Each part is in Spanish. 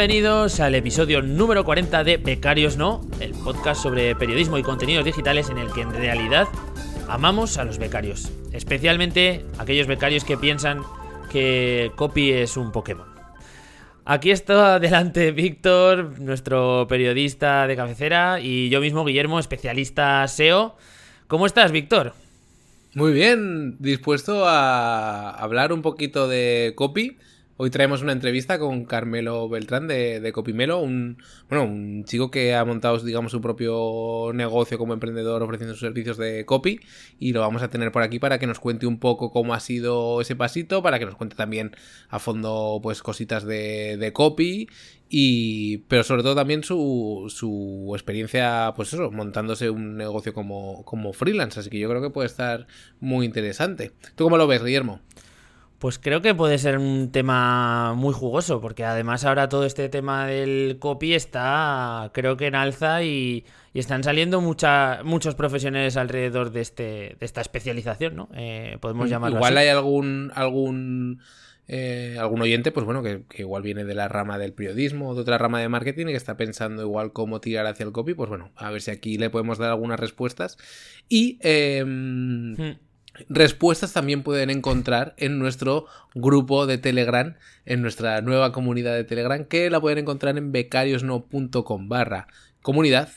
Bienvenidos al episodio número 40 de Becarios No, el podcast sobre periodismo y contenidos digitales en el que en realidad amamos a los becarios, especialmente aquellos becarios que piensan que Copy es un Pokémon. Aquí está delante Víctor, nuestro periodista de cabecera, y yo mismo, Guillermo, especialista SEO. ¿Cómo estás, Víctor? Muy bien, dispuesto a hablar un poquito de copy Hoy traemos una entrevista con Carmelo Beltrán de, de Copimelo, un, bueno, un chico que ha montado, digamos, su propio negocio como emprendedor ofreciendo sus servicios de copy y lo vamos a tener por aquí para que nos cuente un poco cómo ha sido ese pasito, para que nos cuente también a fondo, pues, cositas de, de copy y pero sobre todo también su, su experiencia pues eso montándose un negocio como, como freelance así que yo creo que puede estar muy interesante ¿tú cómo lo ves Guillermo? Pues creo que puede ser un tema muy jugoso, porque además ahora todo este tema del copy está, creo que en alza y, están saliendo mucha, muchos profesionales alrededor de, este, de esta especialización, ¿no? Eh, podemos mm, llamarlo Igual hay algún, algún, eh, algún oyente, pues bueno, que, igual viene de la rama del periodismo o de otra rama de marketing y que está pensando igual cómo tirar hacia el copy, pues bueno, a ver si aquí le podemos dar algunas respuestas. Y... Em, hmm. Respuestas también pueden encontrar en nuestro grupo de Telegram, en nuestra nueva comunidad de Telegram, que la pueden encontrar en becariosno.com barra comunidad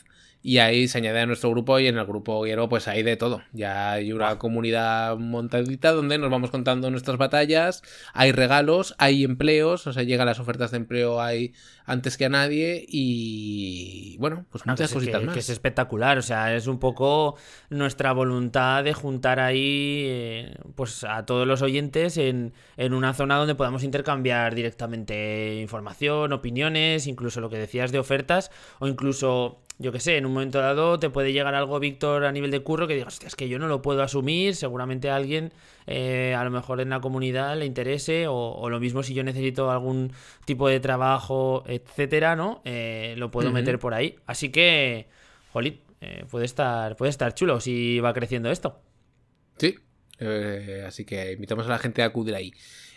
y ahí se añade a nuestro grupo y en el grupo Hierro pues hay de todo. Ya hay una comunidad montadita donde nos vamos contando nuestras batallas, hay regalos, hay empleos, o sea, llegan las ofertas de empleo ahí antes que a nadie y bueno, pues muchas cositas que, más. Que es espectacular, o sea, es un poco nuestra voluntad de juntar ahí eh, pues a todos los oyentes en, en una zona donde podamos intercambiar directamente información, opiniones, incluso lo que decías de ofertas o incluso yo qué sé, en un momento dado te puede llegar algo, Víctor, a nivel de curro que digas, es que yo no lo puedo asumir, seguramente a alguien, eh, a lo mejor en la comunidad le interese, o, lo mismo si yo necesito algún tipo de trabajo, etcétera, ¿no? Eh, lo puedo meter por ahí. Así que, jolín, eh, puede, estar, puede estar chulo si va creciendo esto. Sí, así que invitamos a la gente a acudir ahí.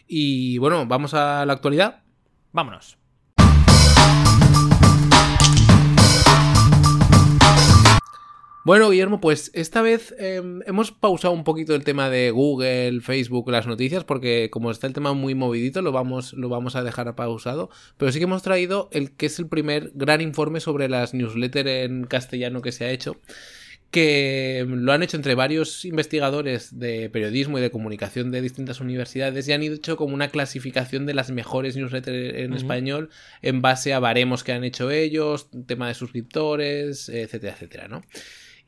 Y bueno, vamos a la actualidad. Vámonos. Bueno, Guillermo, pues esta vez em, hemos pausado un poquito el tema de Google, Facebook, las noticias, porque como está el tema muy movidito, lo vamos, lo vamos a dejar pausado. Pero sí que hemos traído el que es el primer gran informe sobre las newsletters en castellano que se ha hecho que lo han hecho entre varios investigadores de periodismo y de comunicación de distintas universidades y han hecho como una clasificación de las mejores newsletters en español en base a baremos que han hecho ellos, tema de suscriptores, etcétera, etcétera, ¿no?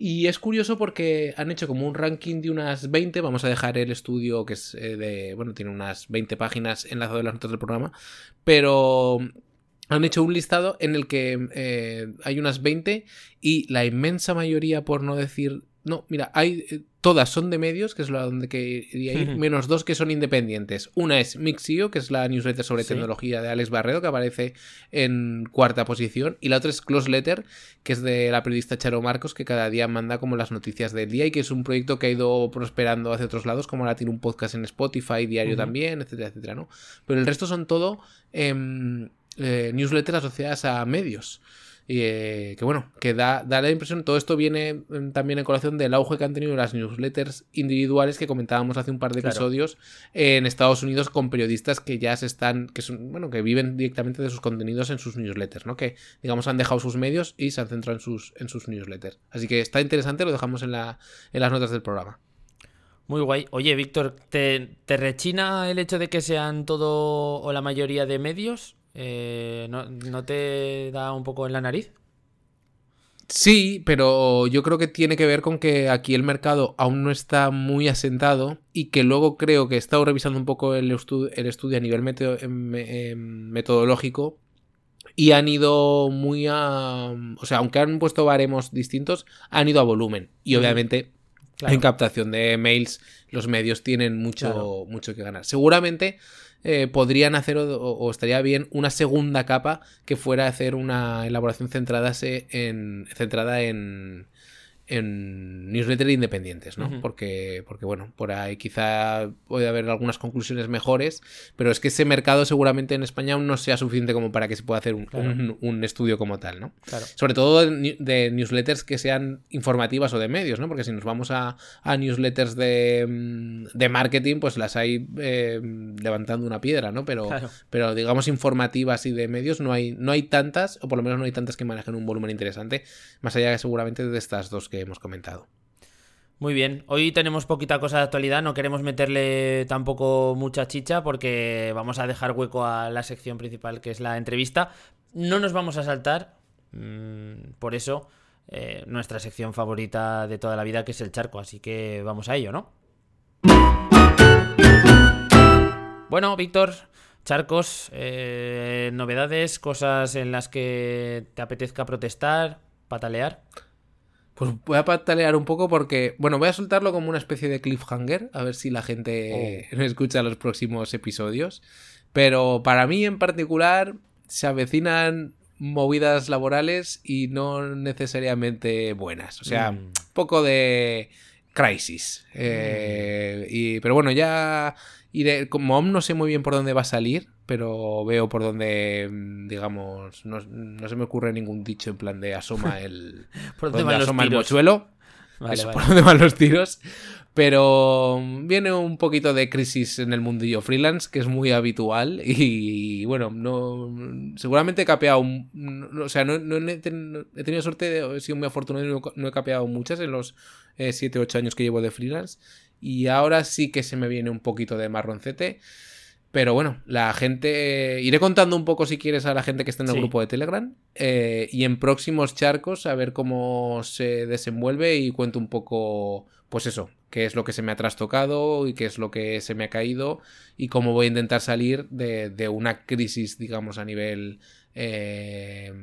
Y es curioso porque han hecho como un ranking de unas 20, vamos a dejar el estudio que es eh, de, bueno, tiene unas 20 páginas enlazado en las notas del programa, pero han hecho un listado en el que eh, hay unas 20 y la inmensa mayoría, por no decir no, mira, hay eh, todas son de medios, que es la donde quería ir, menos dos que son independientes. Una es Mixio, que es la newsletter sobre tecnología de Alex Barredo, que aparece en cuarta posición, y la otra es Close Letter, que es de la periodista Charo Marcos, que cada día manda como las noticias del día y que es un proyecto que ha ido prosperando hacia otros lados, como ahora tiene un podcast en Spotify, diario también, etcétera, etcétera, ¿no? Pero el resto son todo em, eh, newsletters asociadas a medios. Y eh, que bueno, que da, da, la impresión, todo esto viene mm, también en colación del auge que han tenido las newsletters individuales que comentábamos hace un par de episodios en Estados Unidos con periodistas que ya se están, que son, bueno, que viven directamente de sus contenidos en sus newsletters, ¿no? Que digamos han dejado sus medios y se han centrado en sus, en sus newsletters. Así que está interesante, lo dejamos en, la, en las notas del programa. Muy guay. Oye, Víctor, ¿te, ¿te, rechina el hecho de que sean todo o la mayoría de medios? Eh, ¿no, te da un poco en la nariz? Sí, pero yo creo que tiene que ver con que aquí el mercado aún no está muy asentado y que luego creo que he estado revisando un poco el, el estudio a nivel em, em, metodológico y han ido muy a... O sea, aunque han puesto baremos distintos, han ido a volumen. Y obviamente en captación de mails los medios tienen mucho, mucho que ganar. Seguramente eh, podrían hacer o, estaría bien una segunda capa que fuera hacer una elaboración centrada en, centrada en, en newsletters independientes, ¿no? Porque, porque, bueno, por ahí quizá puede haber algunas conclusiones mejores, pero es que ese mercado seguramente en España aún no sea suficiente como para que se pueda hacer un, Claro. un- un estudio como tal, ¿no? Claro. Sobre todo de, de newsletters que sean informativas o de medios, ¿no? Porque si nos vamos a, a newsletters de, de marketing, pues las hay eh, levantando una piedra, ¿no? Pero, Claro. pero digamos informativas y de medios no hay, no hay tantas, o por lo menos no hay tantas que manejen un volumen interesante, más allá seguramente de estas dos que hemos comentado. Muy bien, hoy tenemos poquita cosa de actualidad, no queremos meterle tampoco mucha chicha porque vamos a dejar hueco a la sección principal que es la entrevista. No nos vamos a saltar, mm, por eso, eh, nuestra sección favorita de toda la vida que es el charco, así que vamos a ello, ¿no? Bueno, Víctor, charcos, eh, novedades, cosas en las que te apetezca protestar, patalear. Pues voy a patalear un poco porque, bueno, voy a soltarlo como una especie de cliffhanger, a ver si la gente Oh. escucha los próximos episodios. Pero para mí en particular se avecinan movidas laborales y no necesariamente buenas. O sea, Mm. poco de crisis. Eh, y, pero bueno, ya iré, como aún no sé muy bien por dónde va a salir, pero veo por dónde, mm, digamos, no, no se me ocurre ningún dicho en plan de asoma el, ¿Por dónde van los asoma el mochuelo. Vale, Eso, vale. por donde van los tiros. Pero viene un poquito de crisis en el mundillo freelance, que es muy habitual. Y, bueno, no seguramente he capeado. un- no- o sea, no, no he, ten- he tenido suerte, he sido muy afortunado y no, he capeado muchas en los 7, 8 años que llevo de freelance. Y ahora sí que se me viene un poquito de marroncete. Pero bueno, la gente. Iré contando un poco si quieres a la gente que está en el Sí. grupo de Telegram. eh, y en próximos charcos a ver cómo se desenvuelve y cuento un poco, pues eso, qué es lo que se me ha trastocado y qué es lo que se me ha caído y cómo voy a intentar salir de, de una crisis, digamos, a nivel eh,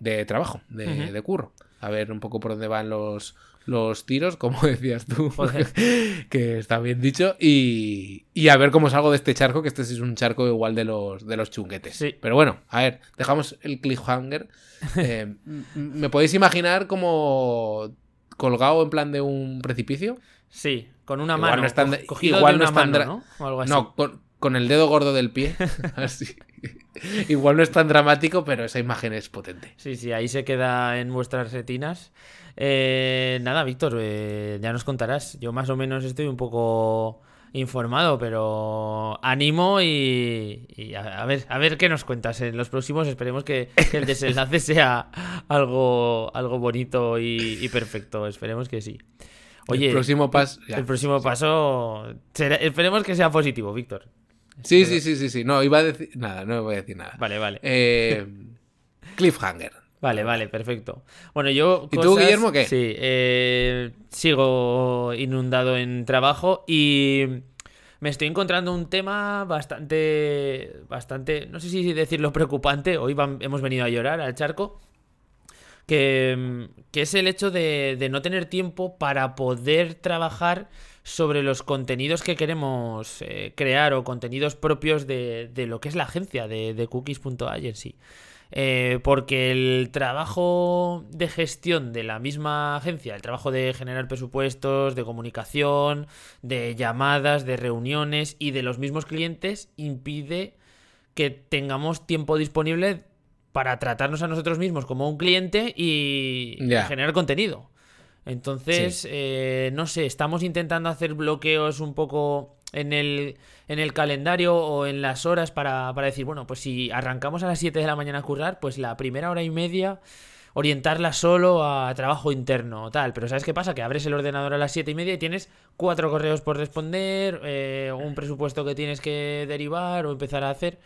de trabajo, de, de curro. A ver un poco por dónde van los, los tiros, como decías tú, que está bien dicho, y, y a ver cómo salgo de este charco, que este sí es un charco igual de los, de los chunguetes. Sí. Pero bueno, a ver, dejamos el cliffhanger. Eh, ¿Me podéis imaginar como colgado en plan de un precipicio? Sí, con una Igual mano. no están cogido igual de no una están mano, dra- ¿no? O algo así. No, con, con el dedo gordo del pie. Así. Igual no es tan dramático, pero esa imagen es potente. Sí, sí, ahí se queda en vuestras retinas. Eh, nada, Víctor, eh, ya nos contarás. Yo más o menos estoy un poco informado, pero animo y, y a, a ver, a ver qué nos cuentas en los próximos. Esperemos que, que el desenlace sea algo, algo bonito y, y perfecto. Esperemos que sí. Oye, el próximo paso. ya. el próximo paso será- esperemos que sea positivo, Víctor. Sí, sí, sí, sí, sí. No, iba a decir. Nada, no voy a decir nada. Vale, vale. Eh, cliffhanger. Vale, vale, perfecto. Bueno, yo. ¿Y tú, Guillermo, qué? Sí, eh, sigo inundado en trabajo y me estoy encontrando un tema bastante. Bastante. No sé si decirlo preocupante. Hoy hemos venido a llorar al charco. Que, que es el hecho de, de no tener tiempo para poder trabajar sobre los contenidos que queremos eh, crear o contenidos propios de, de lo que es la agencia de, de cookies.agency. Eh, porque el trabajo de gestión de la misma agencia, el trabajo de generar presupuestos, de comunicación, de llamadas, de reuniones y de los mismos clientes impide que tengamos tiempo disponible para tratarnos a nosotros mismos como un cliente y generar contenido. Entonces, eh, no sé, estamos intentando hacer bloqueos un poco en el, en el calendario o en las horas para, para decir, bueno, pues si arrancamos a las 7 de la mañana a currar, pues la primera hora y media orientarla solo a trabajo interno o tal. Pero ¿sabes qué pasa? Que abres el ordenador a las 7 y media y tienes cuatro correos por responder, eh, un presupuesto que tienes que derivar o empezar a hacer.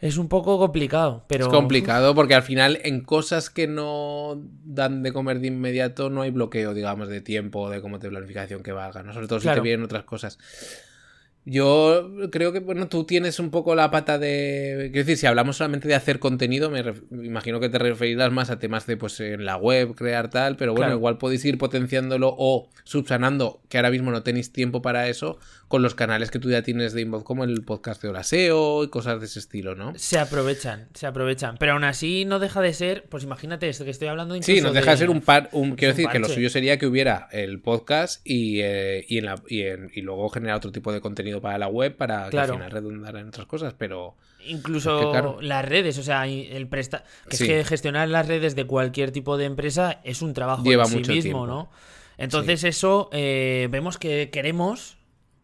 Es un poco complicado, pero... Es complicado porque al final en cosas que no dan de comer de inmediato no hay bloqueo, digamos, de tiempo, de cómo de planificación que valga, ¿no? Sobre todo si Claro. te vienen otras cosas. Yo creo que, bueno, tú tienes un poco la pata de. Quiero decir, si hablamos solamente de hacer contenido, me, imagino que te referirás más a temas de, pues, en la web, crear tal, pero bueno, igual podéis ir potenciándolo o subsanando, que ahora mismo no tenéis tiempo para eso, con los canales que tú ya tienes de Inbox, como el podcast de Oraseo y cosas de ese estilo, ¿no? Se aprovechan, se aprovechan. Pero aún así no deja de ser, pues imagínate esto que estoy hablando incluso Sí, no deja de, ser un par. Un, quiero decir que lo suyo sería que hubiera el podcast y, eh, y, en la, y, en, y luego generar otro tipo de contenido para la web para que al final redundara en otras cosas, pero... Incluso las redes, o sea, el presta... que es que gestionar las redes de cualquier tipo de empresa es un trabajo Lleva en sí mucho mismo, ¿no? Entonces eso eh, vemos que queremos,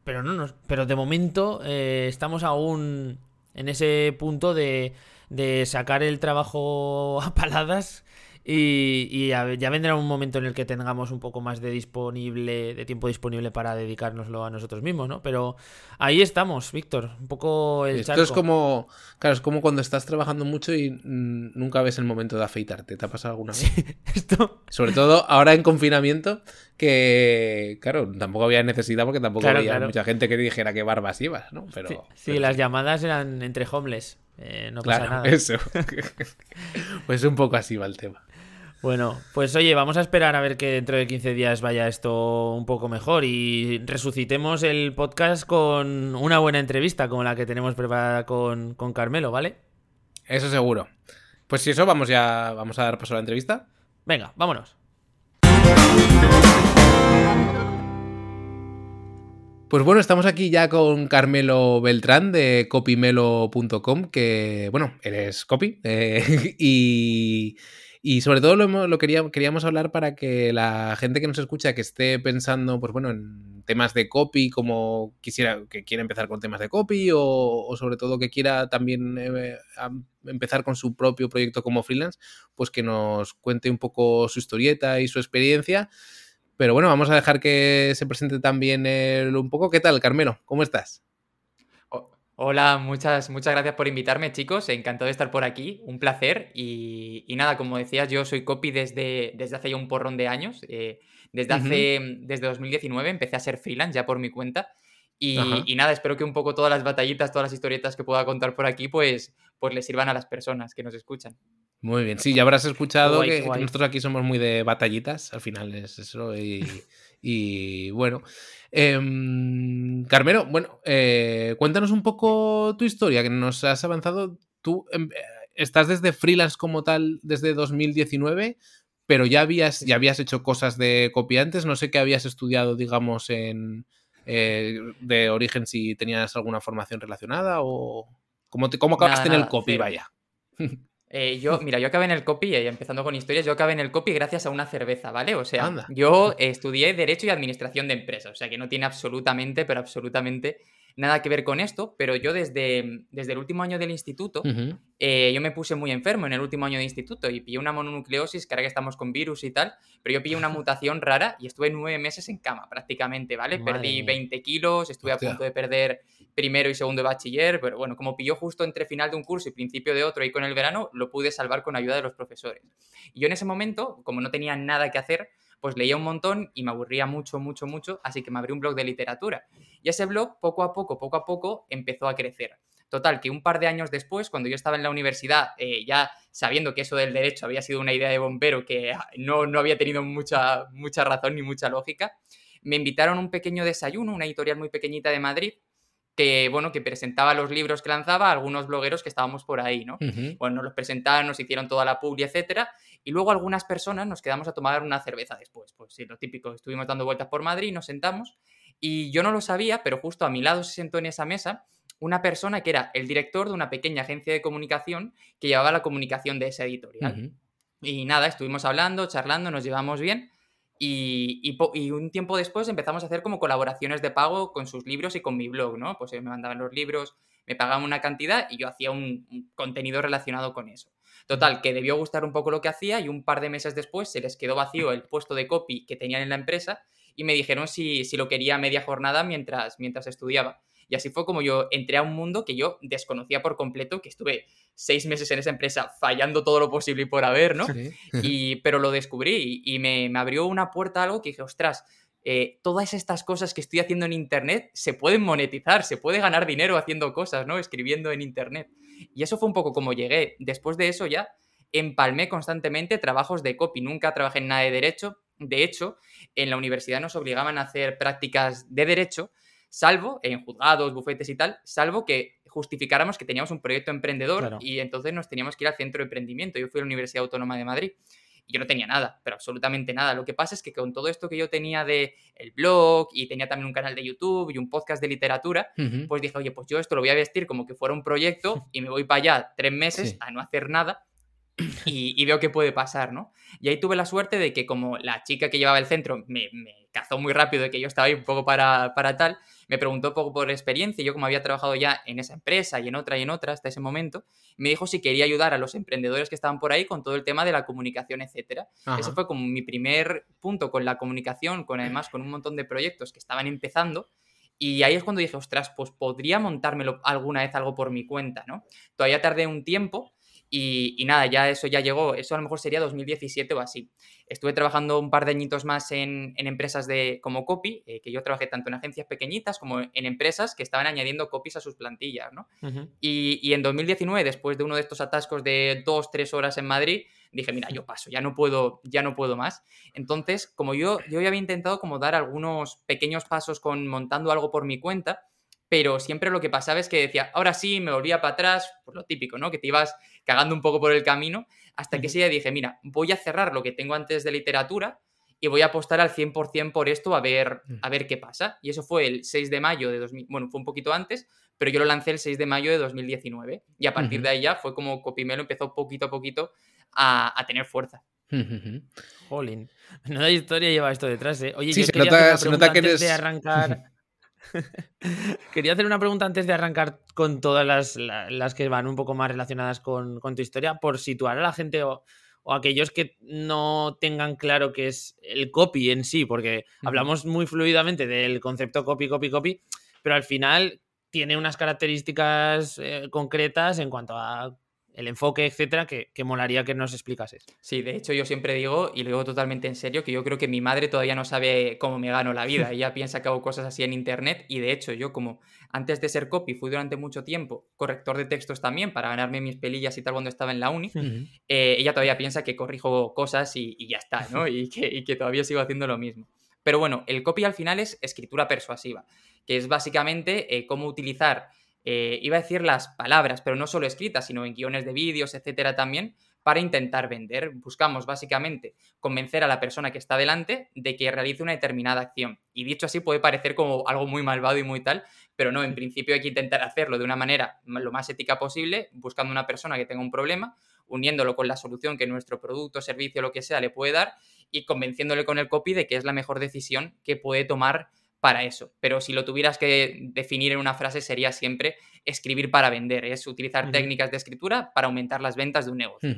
pero no nos, pero de momento eh, estamos aún en ese punto de, de sacar el trabajo a paladas y, ya, vendrá un momento en el que tengamos un poco más de disponible, de tiempo disponible para dedicárnoslo a nosotros mismos, ¿no? Pero ahí estamos, Víctor, un poco el Esto es como, claro, es como cuando estás trabajando mucho y nunca ves el momento de afeitarte. ¿Te ha pasado alguna vez? esto. Sobre todo ahora en confinamiento, que, claro, tampoco había necesidad porque tampoco había mucha gente que dijera qué barbas ibas, ¿no? Pero, sí, las llamadas eran entre homeless. Eh, no pasa nada. Eso. pues un poco así va el tema. Bueno, pues oye, vamos a esperar a ver que dentro de 15 días vaya esto un poco mejor y resucitemos el podcast con una buena entrevista como la que tenemos preparada con, con Carmelo, ¿vale? Eso seguro. Pues si eso, vamos ya, vamos a dar paso a la entrevista. Venga, vámonos. Pues bueno, estamos aquí ya con Carmelo Beltrán de copymelo.com, que bueno, eres copy eh, y, y sobre todo lo, lo queríamos hablar para que la gente que nos escucha, que esté pensando, pues bueno, en temas de copy, como quisiera, que quiera empezar con temas de copy, o, sobre todo que quiera también eh, empezar con su propio proyecto como freelance, pues que nos cuente un poco su historieta y su experiencia. Pero bueno, vamos a dejar que se presente también un poco. ¿Qué tal, Carmelo? ¿Cómo estás? Hola, muchas, muchas gracias por invitarme, chicos. Encantado de estar por aquí. Un placer. Y, nada, como decías, yo soy copy desde, desde hace ya un porrón de años. Eh, desde hace, desde 2019 empecé a ser freelance ya por mi cuenta. Y, nada, espero que un poco todas las batallitas, todas las historietas que pueda contar por aquí, pues, pues les sirvan a las personas que nos escuchan. Muy bien, sí, ya habrás escuchado que, nosotros aquí somos muy de batallitas, al final es eso. Y, y bueno, eh, Carmelo, bueno, eh, cuéntanos un poco tu historia, que nos has avanzado. Tú em, estás desde freelance como tal desde 2019, pero ya habías, ya habías hecho cosas de copiantes. No sé qué habías estudiado, digamos, en eh, de origen, si tenías alguna formación relacionada o cómo, te, cómo acabaste en el copy, vaya. Eh, yo, mira, yo acabé en el copy, y empezando con historias, yo acabé en el copy gracias a una cerveza, ¿vale? O sea, yo estudié Derecho y Administración de Empresas, o sea que no tiene absolutamente, pero absolutamente nada que ver con esto, pero yo desde, desde el último año del instituto, eh, yo me puse muy enfermo en el último año de instituto y pillé una mononucleosis, que ahora que estamos con virus y tal, pero yo pillé una mutación rara y estuve nueve meses en cama prácticamente, ¿vale? Perdí 20 kilos, estuve a punto de perder primero y segundo de bachiller, pero bueno, como pilló justo entre final de un curso y principio de otro y con el verano, lo pude salvar con ayuda de los profesores. Y yo en ese momento, como no tenía nada que hacer, pues leía un montón y me aburría mucho, mucho, mucho, así que me abrí un blog de literatura. Y ese blog, poco a poco, poco a poco, empezó a crecer. Total, que un par de años después, cuando yo estaba en la universidad, eh, ya sabiendo que eso del derecho había sido una idea de bombero que ah, no, no había tenido mucha, mucha razón ni mucha lógica, me invitaron a un pequeño desayuno, una editorial muy pequeñita de Madrid, que, bueno, que presentaba los libros que lanzaba a algunos blogueros que estábamos por ahí, ¿no? Bueno, nos los presentaron, nos hicieron toda la publi, etcétera, y luego algunas personas nos quedamos a tomar una cerveza después. Pues sí, lo típico, estuvimos dando vueltas por Madrid, nos sentamos, y yo no lo sabía, pero justo a mi lado se sentó en esa mesa una persona que era el director de una pequeña agencia de comunicación que llevaba la comunicación de esa editorial. Y nada, estuvimos hablando, charlando, nos llevamos bien, y, un tiempo después empezamos a hacer como colaboraciones de pago con sus libros y con mi blog, ¿no? Pues me mandaban los libros, me pagaban una cantidad y yo hacía un, contenido relacionado con eso. Total, que debió gustar un poco lo que hacía y un par de meses después se les quedó vacío el puesto de copy que tenían en la empresa y me dijeron si, si lo quería media jornada mientras, mientras estudiaba. Y así fue como yo entré a un mundo que yo desconocía por completo, que estuve seis meses en esa empresa fallando todo lo posible y por haber, ¿no? Y, pero lo descubrí y, me, me, abrió una puerta a algo que dije, ostras, eh, todas estas cosas que estoy haciendo en Internet se pueden monetizar, se puede ganar dinero haciendo cosas, ¿no? Escribiendo en Internet. Y eso fue un poco como llegué. Después de eso ya empalmé constantemente trabajos de copy. Nunca trabajé en nada de derecho. De hecho, en la universidad nos obligaban a hacer prácticas de derecho, salvo en juzgados, bufetes y tal, salvo que justificáramos que teníamos un proyecto emprendedor y entonces nos teníamos que ir al centro de emprendimiento. Yo fui a la Universidad Autónoma de Madrid y yo no tenía nada, pero absolutamente nada. Lo que pasa es que con todo esto que yo tenía de el blog y tenía también un canal de YouTube y un podcast de literatura, pues dije, oye, pues yo esto lo voy a vestir como que fuera un proyecto y me voy para allá tres meses a no hacer nada y, veo qué puede pasar, ¿no? Y ahí tuve la suerte de que como la chica que llevaba el centro me, cazó muy rápido de que yo estaba ahí un poco para, para tal, me preguntó un poco por experiencia, yo como había trabajado ya en esa empresa y en otra y en otra hasta ese momento, me dijo si quería ayudar a los emprendedores que estaban por ahí con todo el tema de la comunicación, etcétera. Ese fue como mi primer punto con la comunicación, con además con un montón de proyectos que estaban empezando. Y ahí es cuando dije, ostras, pues podría montármelo alguna vez algo por mi cuenta, ¿no? Todavía tardé un tiempo, y, nada, ya eso ya llegó, eso a lo mejor sería 2017 o así. Estuve trabajando un par de añitos más en, empresas de, como copy, eh, que yo trabajé tanto en agencias pequeñitas como en empresas que estaban añadiendo copies a sus plantillas, ¿no? y, y, en 2019, después de uno de estos atascos de dos, tres horas en Madrid, dije, mira, yo paso, ya no puedo, ya no puedo más. Entonces, como yo, yo ya había intentado como dar algunos pequeños pasos con montando algo por mi cuenta, pero siempre lo que pasaba es que decía, ahora sí, me volvía para atrás, por lo típico, ¿no? Que te ibas cagando un poco por el camino, hasta que ese día dije, mira, voy a cerrar lo que tengo antes de literatura y voy a apostar al 100% por esto a ver, mm. a ver qué pasa. Y eso fue el 6 de mayo de 2000, bueno, fue un poquito antes, pero yo lo lancé el 6 de mayo de 2019 y a partir de ahí ya fue como Copimelo empezó poquito a poquito a, tener fuerza. Jolín. No historia lleva esto detrás, ¿eh? Oye, yo quería se nota, que eres... de arrancar... Quería hacer una pregunta antes de arrancar con todas las, que van un poco más relacionadas con, tu historia, por situar a la gente o, aquellos que no tengan claro qué es el copy en sí, porque hablamos muy fluidamente del concepto copy, copy, copy, pero al final tiene unas características eh, concretas en cuanto a el enfoque, etcétera, que, molaría que nos explicases. Sí, de hecho yo siempre digo, y lo digo totalmente en serio, que yo creo que mi madre todavía no sabe cómo me gano la vida. Ella piensa que hago cosas así en internet y de hecho yo como antes de ser copy fui durante mucho tiempo corrector de textos también para ganarme mis pelillas y tal cuando estaba en la uni, eh, ella todavía piensa que corrijo cosas y, ya está, ¿no? Y que, que todavía sigo haciendo lo mismo. Pero bueno, el copy al final es escritura persuasiva, que es básicamente eh, cómo utilizar eh, iba a decir las palabras, pero no solo escritas, sino en guiones de vídeos, etcétera, también, para intentar vender. Buscamos básicamente convencer a la persona que está delante de que realice una determinada acción. Y dicho así puede parecer como algo muy malvado y muy tal, pero no, en principio hay que intentar hacerlo de una manera lo más ética posible, buscando una persona que tenga un problema, uniéndolo con la solución que nuestro producto, servicio, lo que sea le puede dar y convenciéndole con el copy de que es la mejor decisión que puede tomar para eso. Pero si lo tuvieras que definir en una frase sería siempre escribir para vender, es utilizar técnicas de escritura para aumentar las ventas de un negocio.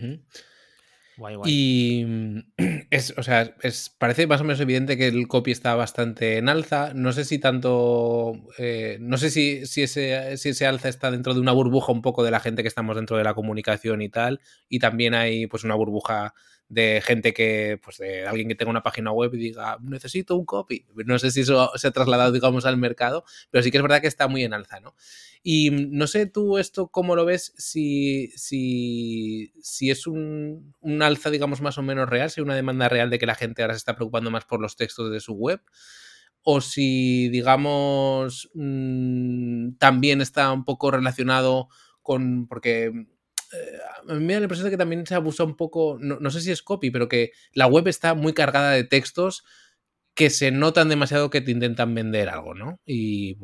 Y mm, es, o sea, es, parece más o menos evidente que el copy está bastante en alza. No sé si tanto. Eh, no sé si, si, ese, si ese alza está dentro de una burbuja un poco de la gente que estamos dentro de la comunicación y tal. Y también hay pues una burbuja de gente que, pues de alguien que tenga una página web y diga, necesito un copy. No sé si eso se ha trasladado, digamos, al mercado, pero sí que es verdad que está muy en alza, ¿no? Y no sé tú esto cómo lo ves, si, si, si es un, un, alza, digamos, más o menos real, si hay una demanda real de que la gente ahora se está preocupando más por los textos de su web, o si, digamos, mm, también está un poco relacionado con, porque a mí me da la impresión de que también se abusa un poco, no, sé si es copy, pero que la web está muy cargada de textos que se notan demasiado que te intentan vender algo, ¿no? Y,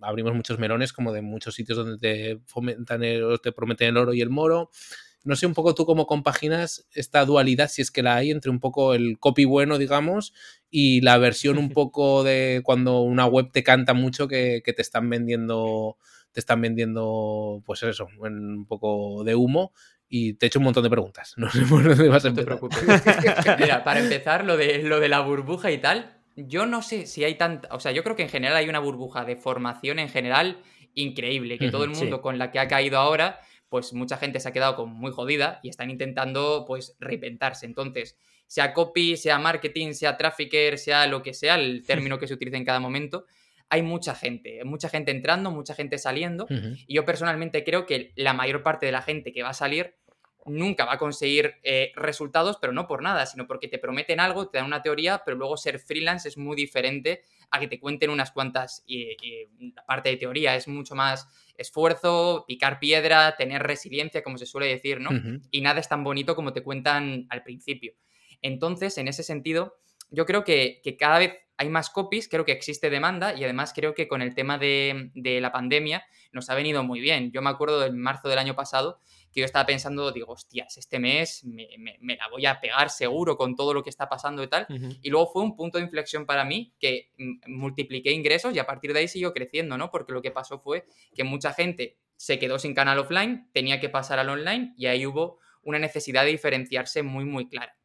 abrimos muchos melones como de muchos sitios donde te fomentan el, te prometen el oro y el moro. No sé un poco tú cómo compaginas esta dualidad, si es que la hay, entre un poco el copy bueno, digamos, y la versión un poco de cuando una web te canta mucho que, que te están vendiendo te están vendiendo, pues eso, un poco de humo y te he hecho un montón de preguntas. No sé por dónde vas a empezar. No te preocupes. Mira, para empezar, lo de, lo de la burbuja y tal, yo no sé si hay tanta. O sea, yo creo que en general hay una burbuja de formación en general increíble, que todo el mundo con la que ha caído ahora, pues mucha gente se ha quedado con muy jodida y están intentando pues reinventarse. Entonces, sea copy, sea marketing, sea trafficker, sea lo que sea, el término que se utilice en cada momento, hay mucha gente, mucha gente entrando, mucha gente saliendo. Y yo personalmente creo que la mayor parte de la gente que va a salir nunca va a conseguir eh, resultados, pero no por nada, sino porque te prometen algo, te dan una teoría, pero luego ser freelance es muy diferente a que te cuenten unas cuantas y, la parte de teoría es mucho más esfuerzo, picar piedra, tener resiliencia, como se suele decir, ¿no? Y nada es tan bonito como te cuentan al principio. Entonces, en ese sentido, yo creo que, cada vez hay más copies, creo que existe demanda y además creo que con el tema de, la pandemia nos ha venido muy bien. Yo me acuerdo en marzo del año pasado que yo estaba pensando, digo, hostias, este mes me, la voy a pegar seguro con todo lo que está pasando y tal. Y luego fue un punto de inflexión para mí que multipliqué ingresos y a partir de ahí siguió creciendo, ¿no? Porque lo que pasó fue que mucha gente se quedó sin canal offline, tenía que pasar al online y ahí hubo una necesidad de diferenciarse muy, muy clara.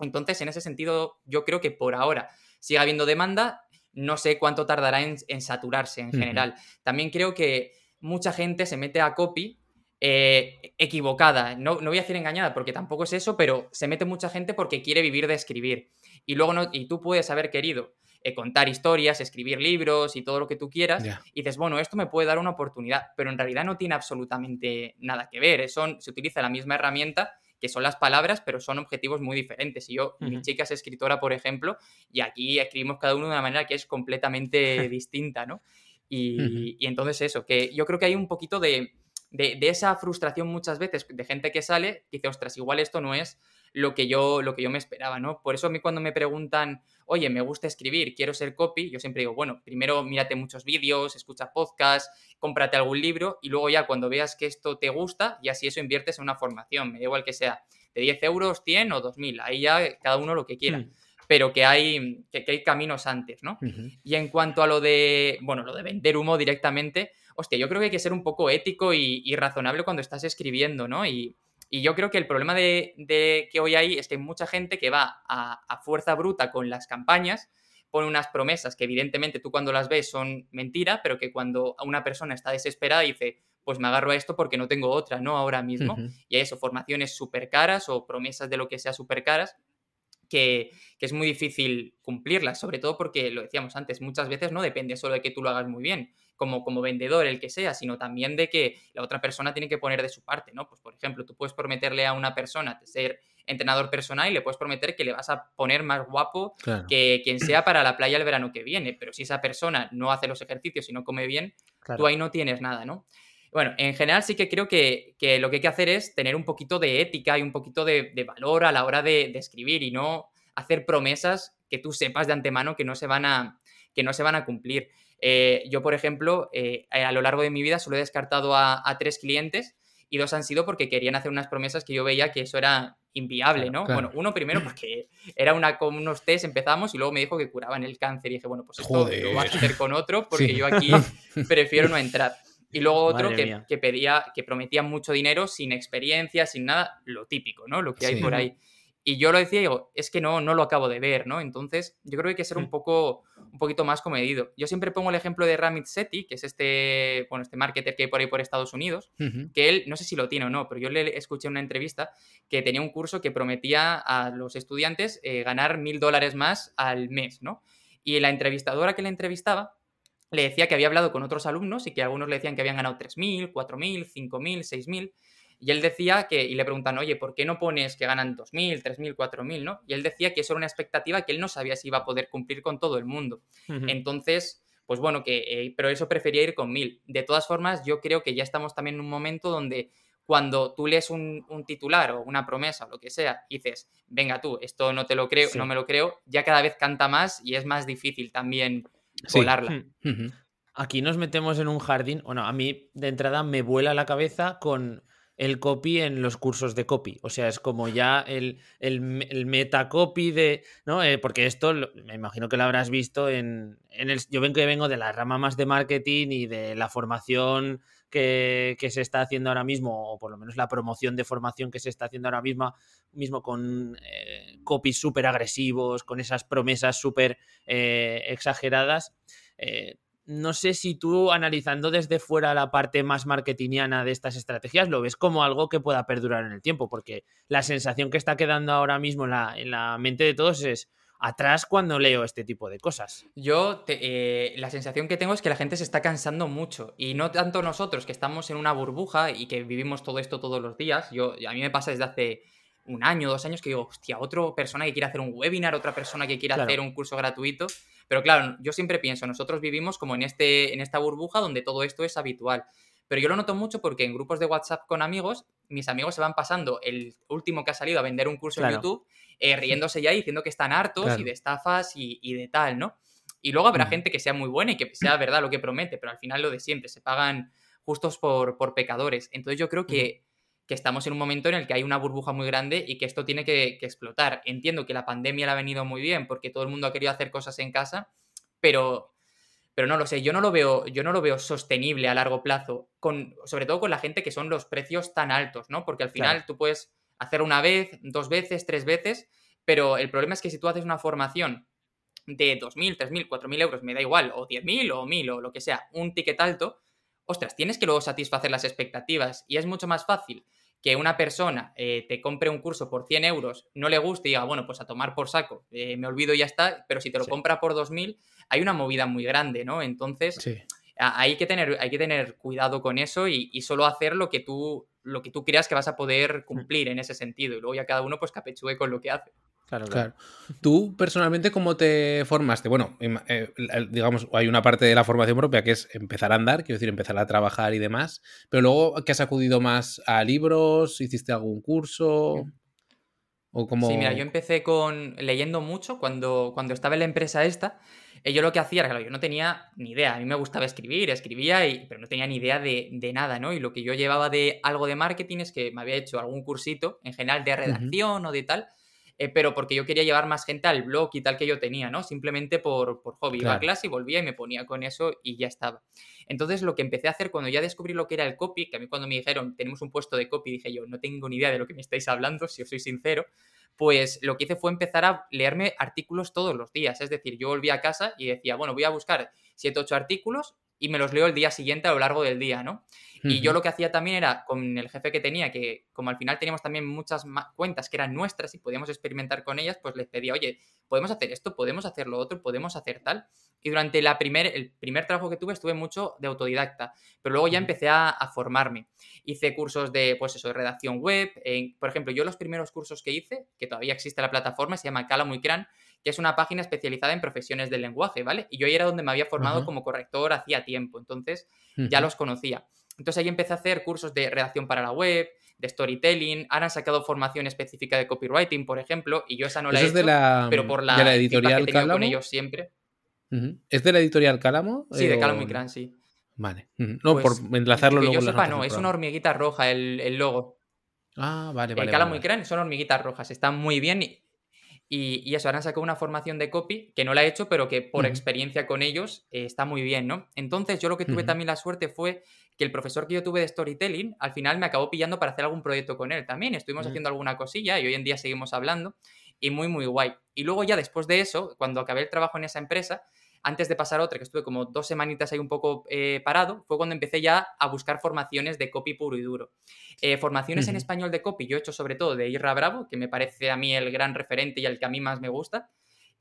Entonces, en ese sentido, yo creo que por ahora sigue habiendo demanda, no sé cuánto tardará en, saturarse en general. También creo que mucha gente se mete a copy eh, equivocada. No, no, voy a decir engañada porque tampoco es eso, pero se mete mucha gente porque quiere vivir de escribir. Y luego no, y tú puedes haber querido eh, contar historias, escribir libros y todo lo que tú quieras. Y dices, bueno, esto me puede dar una oportunidad, pero en realidad no tiene absolutamente nada que ver. Son, se utiliza la misma herramienta que son las palabras, pero son objetivos muy diferentes. Y yo, mi chica es escritora, por ejemplo, y aquí escribimos cada uno de una manera que es completamente distinta, ¿no? Y, entonces eso, que yo creo que hay un poquito de, de, esa frustración muchas veces de gente que sale, que dice, ostras, igual esto no es lo que yo, lo que yo me esperaba, ¿no? Por eso a mí cuando me preguntan, oye, me gusta escribir, quiero ser copy, yo siempre digo, bueno, primero mírate muchos vídeos, escucha podcasts, cómprate algún libro y luego ya cuando veas que esto te gusta, y así eso inviertes en una formación, me da igual que sea de 10 euros, 100 o 2000, ahí ya cada uno lo que quiera. Hmm. Pero que hay, que, hay caminos antes, ¿no? Y en cuanto a lo de, bueno, lo de vender humo directamente, hostia, yo creo que hay que ser un poco ético y, razonable cuando estás escribiendo, ¿no? Y, yo creo que el problema de, que hoy hay es que hay mucha gente que va a, fuerza bruta con las campañas, pone unas promesas que evidentemente tú cuando las ves son mentira, pero que cuando una persona está desesperada dice, pues me agarro a esto porque no tengo otra, ¿no? Ahora mismo. Y hay eso, formaciones súper caras o promesas de lo que sea súper caras. Que, que, es muy difícil cumplirlas, sobre todo porque, lo decíamos antes, muchas veces no depende solo de que tú lo hagas muy bien, como, como vendedor, el que sea, sino también de que la otra persona tiene que poner de su parte, ¿no? Pues, por ejemplo, tú puedes prometerle a una persona ser entrenador personal y le puedes prometer que le vas a poner más guapo que quien sea para la playa el verano que viene, pero si esa persona no hace los ejercicios y no come bien, tú ahí no tienes nada, ¿no? Bueno, en general sí que creo que, lo que hay que hacer es tener un poquito de ética y un poquito de, valor a la hora de, de, escribir y no hacer promesas que tú sepas de antemano que no se van a, que no se van a cumplir. Eh, yo, por ejemplo, eh, a lo largo de mi vida solo he descartado a, tres clientes y dos han sido porque querían hacer unas promesas que yo veía que eso era inviable, ¿no? Bueno, uno primero porque era una con unos test, empezamos y luego me dijo que curaban el cáncer y dije, bueno, pues esto lo vas a hacer con otro porque yo aquí prefiero no entrar. Y luego otro que, pedía, que prometía mucho dinero sin experiencia, sin nada, lo típico, ¿no? Lo que hay por ahí. Y yo lo decía y digo, es que no, no lo acabo de ver, ¿no? Entonces, yo creo que hay que ser un poco, un poquito más comedido. Yo siempre pongo el ejemplo de Ramit Sethi, que es este, bueno, este marketer que hay por ahí por Estados Unidos, que él, no sé si lo tiene o no, pero yo le escuché una entrevista que tenía un curso que prometía a los estudiantes eh, ganar mil dólares más al mes, ¿no? Y la entrevistadora que le entrevistaba le decía que había hablado con otros alumnos y que algunos le decían que habían ganado 3.000, 4.000, 5.000, 6.000 y él decía que, y le preguntan, oye, ¿por qué no pones que ganan 2.000, 3.000, 4.000, no? Y él decía que eso era una expectativa que él no sabía si iba a poder cumplir con todo el mundo. Entonces, pues bueno, que, eh, pero eso prefería ir con 1.000. De todas formas, yo creo que ya estamos también en un momento donde cuando tú lees un, titular o una promesa o lo que sea, dices, venga tú, esto no te lo creo, no me lo creo, ya cada vez canta más y es más difícil también volarla. Aquí nos metemos en un jardín, bueno, a mí de entrada me vuela la cabeza con el copy en los cursos de copy. O sea, es como ya el, el, el metacopy de. ¿no? Eh, porque esto me imagino que lo habrás visto en, en el. Yo vengo que vengo de la rama más de marketing y de la formación que, se está haciendo ahora mismo, o por lo menos la promoción de formación que se está haciendo ahora mismo, mismo con eh, copies súper agresivos, con esas promesas súper eh, exageradas no sé si tú analizando desde fuera la parte más marketingiana de estas estrategias lo ves como algo que pueda perdurar en el tiempo, porque la sensación que está quedando ahora mismo en la, en la mente de todos es atrás cuando leo este tipo de cosas. Yo, eh, la sensación que tengo es que la gente se está cansando mucho y no tanto nosotros que estamos en una burbuja y que vivimos todo esto todos los días. Yo, a mí me pasa desde hace un año, dos años que digo, hostia, otra persona que quiere hacer un webinar, otra persona que quiere hacer un curso gratuito. Pero claro, yo siempre pienso, nosotros vivimos como en, este, en esta burbuja donde todo esto es habitual. Pero yo lo noto mucho porque en grupos de WhatsApp con amigos, mis amigos se van pasando el último que ha salido a vender un curso en YouTube, eh, riéndose ya y diciendo que están hartos y de estafas y, de tal, ¿no? Y luego habrá gente que sea muy buena y que sea verdad lo que promete, pero al final lo de siempre, se pagan justos por, por pecadores. Entonces yo creo que que estamos en un momento en el que hay una burbuja muy grande y que esto tiene que, explotar. Entiendo que la pandemia le ha venido muy bien porque todo el mundo ha querido hacer cosas en casa, pero, pero no lo sé, yo no lo veo, yo no lo veo sostenible a largo plazo, con, sobre todo con la gente que son los precios tan altos, ¿no? Porque al final tú puedes hacer una vez, dos veces, tres veces, pero el problema es que si tú haces una formación de 2.000, 3.000, 4.000 euros, me da igual, o 10.000 o 1.000 o lo que sea, un ticket alto, ostras, tienes que luego satisfacer las expectativas y es mucho más fácil que una persona eh, te compre un curso por 100 euros, no le guste y diga, bueno, pues a tomar por saco, eh, me olvido y ya está, pero si te lo compra por 2.000, hay una movida muy grande, ¿no? Entonces, hay, que tener, hay que tener cuidado con eso y, y, solo hacer lo que, tú, lo que tú creas que vas a poder mm. cumplir en ese sentido y luego ya cada uno pues capechugue con lo que hace. Claro, claro, Tú personalmente, ¿cómo te formaste? Bueno, eh, digamos, hay una parte de la formación propia que es empezar a andar, quiero decir, empezar a trabajar y demás, pero luego, ¿qué has acudido más a libros? ¿Hiciste algún curso? ¿O como... Sí, mira, yo empecé con leyendo mucho cuando, cuando estaba en la empresa esta. Eh, yo lo que hacía era, claro, yo no tenía ni idea. A mí me gustaba escribir, escribía, y, pero no tenía ni idea de, de, nada, ¿no? Y lo que yo llevaba de algo de marketing es que me había hecho algún cursito, en general de redacción o de tal, eh, pero porque yo quería llevar más gente al blog y tal que yo tenía, ¿no? Simplemente por, por hobby. Iba a clase y volvía y me ponía con eso y ya estaba. Entonces, lo que empecé a hacer cuando ya descubrí lo que era el copy, que a mí cuando me dijeron, tenemos un puesto de copy, dije yo, no tengo ni idea de lo que me estáis hablando, si os soy sincero, pues lo que hice fue empezar a leerme artículos todos los días. Es decir, yo volví a casa y decía, bueno, voy a buscar 7, 8 artículos y me los leo el día siguiente a lo largo del día, ¿no? Y yo lo que hacía también era, con el jefe que tenía, que como al final teníamos también muchas cuentas que eran nuestras y podíamos experimentar con ellas, pues les pedía, oye, podemos hacer esto, podemos hacer lo otro, podemos hacer tal. Y durante la primer, el primer trabajo que tuve estuve mucho de autodidacta, pero luego ya empecé a, formarme. Hice cursos de, pues eso, de redacción web. por ejemplo, yo los primeros cursos que hice, que todavía existe la plataforma, se llama Cala Muy Cran, que es una página especializada en profesiones del lenguaje, ¿vale? Y yo ahí era donde me había formado como corrector hacía tiempo, entonces ya los conocía. Entonces ahí empecé a hacer cursos de redacción para la web, de storytelling, ahora han sacado formación específica de copywriting, por ejemplo, y yo esa no la he hecho, pero por la, editorial que con ellos siempre. ¿Es de la editorial Cálamo? Sí, de Cálamo y Cran, sí. Vale. No, por pues, enlazarlo luego. Que yo sepa, no, es una hormiguita roja el, logo. Ah, vale, vale. El Cálamo y Cran son hormiguitas rojas, están muy bien y, eso, ahora han sacado una formación de copy que no la he hecho, pero que por experiencia con ellos eh, está muy bien, ¿no? Entonces, yo lo que tuve también la suerte fue que el profesor que yo tuve de storytelling, al final me acabó pillando para hacer algún proyecto con él también. Estuvimos haciendo alguna cosilla y hoy en día seguimos hablando y muy, muy guay. Y luego ya después de eso, cuando acabé el trabajo en esa empresa, antes de pasar a otra, que estuve como dos semanitas ahí un poco eh, parado, fue cuando empecé ya a buscar formaciones de copy puro y duro. Eh, formaciones en español de copy, yo he hecho sobre todo de Irra Bravo, que me parece a mí el gran referente y el que a mí más me gusta.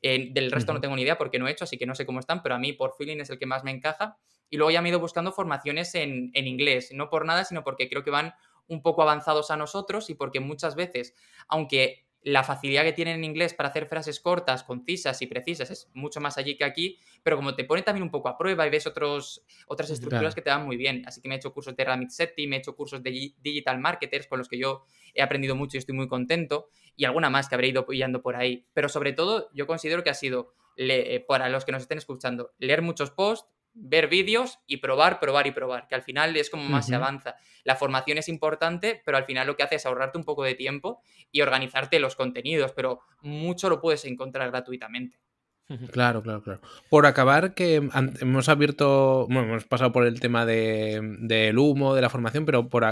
Eh, del resto no tengo ni idea porque no he hecho, así que no sé cómo están, pero a mí por feeling es el que más me encaja. Y luego ya me he ido buscando formaciones en, en inglés, no por nada, sino porque creo que van un poco avanzados a nosotros y porque muchas veces, aunque la facilidad que tienen en inglés para hacer frases cortas, concisas y precisas es mucho más allí que aquí, pero como te pone también un poco a prueba y ves otros, otras estructuras que te van muy bien. Así que me he hecho cursos de Ramit Setti, me he hecho cursos de Digital Marketers con los que yo he aprendido mucho y estoy muy contento, y alguna más que habré ido pillando por ahí. Pero sobre todo, yo considero que ha sido, eh, para los que nos estén escuchando, leer muchos posts, ver vídeos y probar, probar y probar, que al final es como más se avanza. La formación es importante, pero al final lo que hace es ahorrarte un poco de tiempo y organizarte los contenidos, pero mucho lo puedes encontrar gratuitamente. Claro, claro, claro. Por acabar, que hemos abierto, bueno, hemos pasado por el tema del de, humo, de la formación, pero por,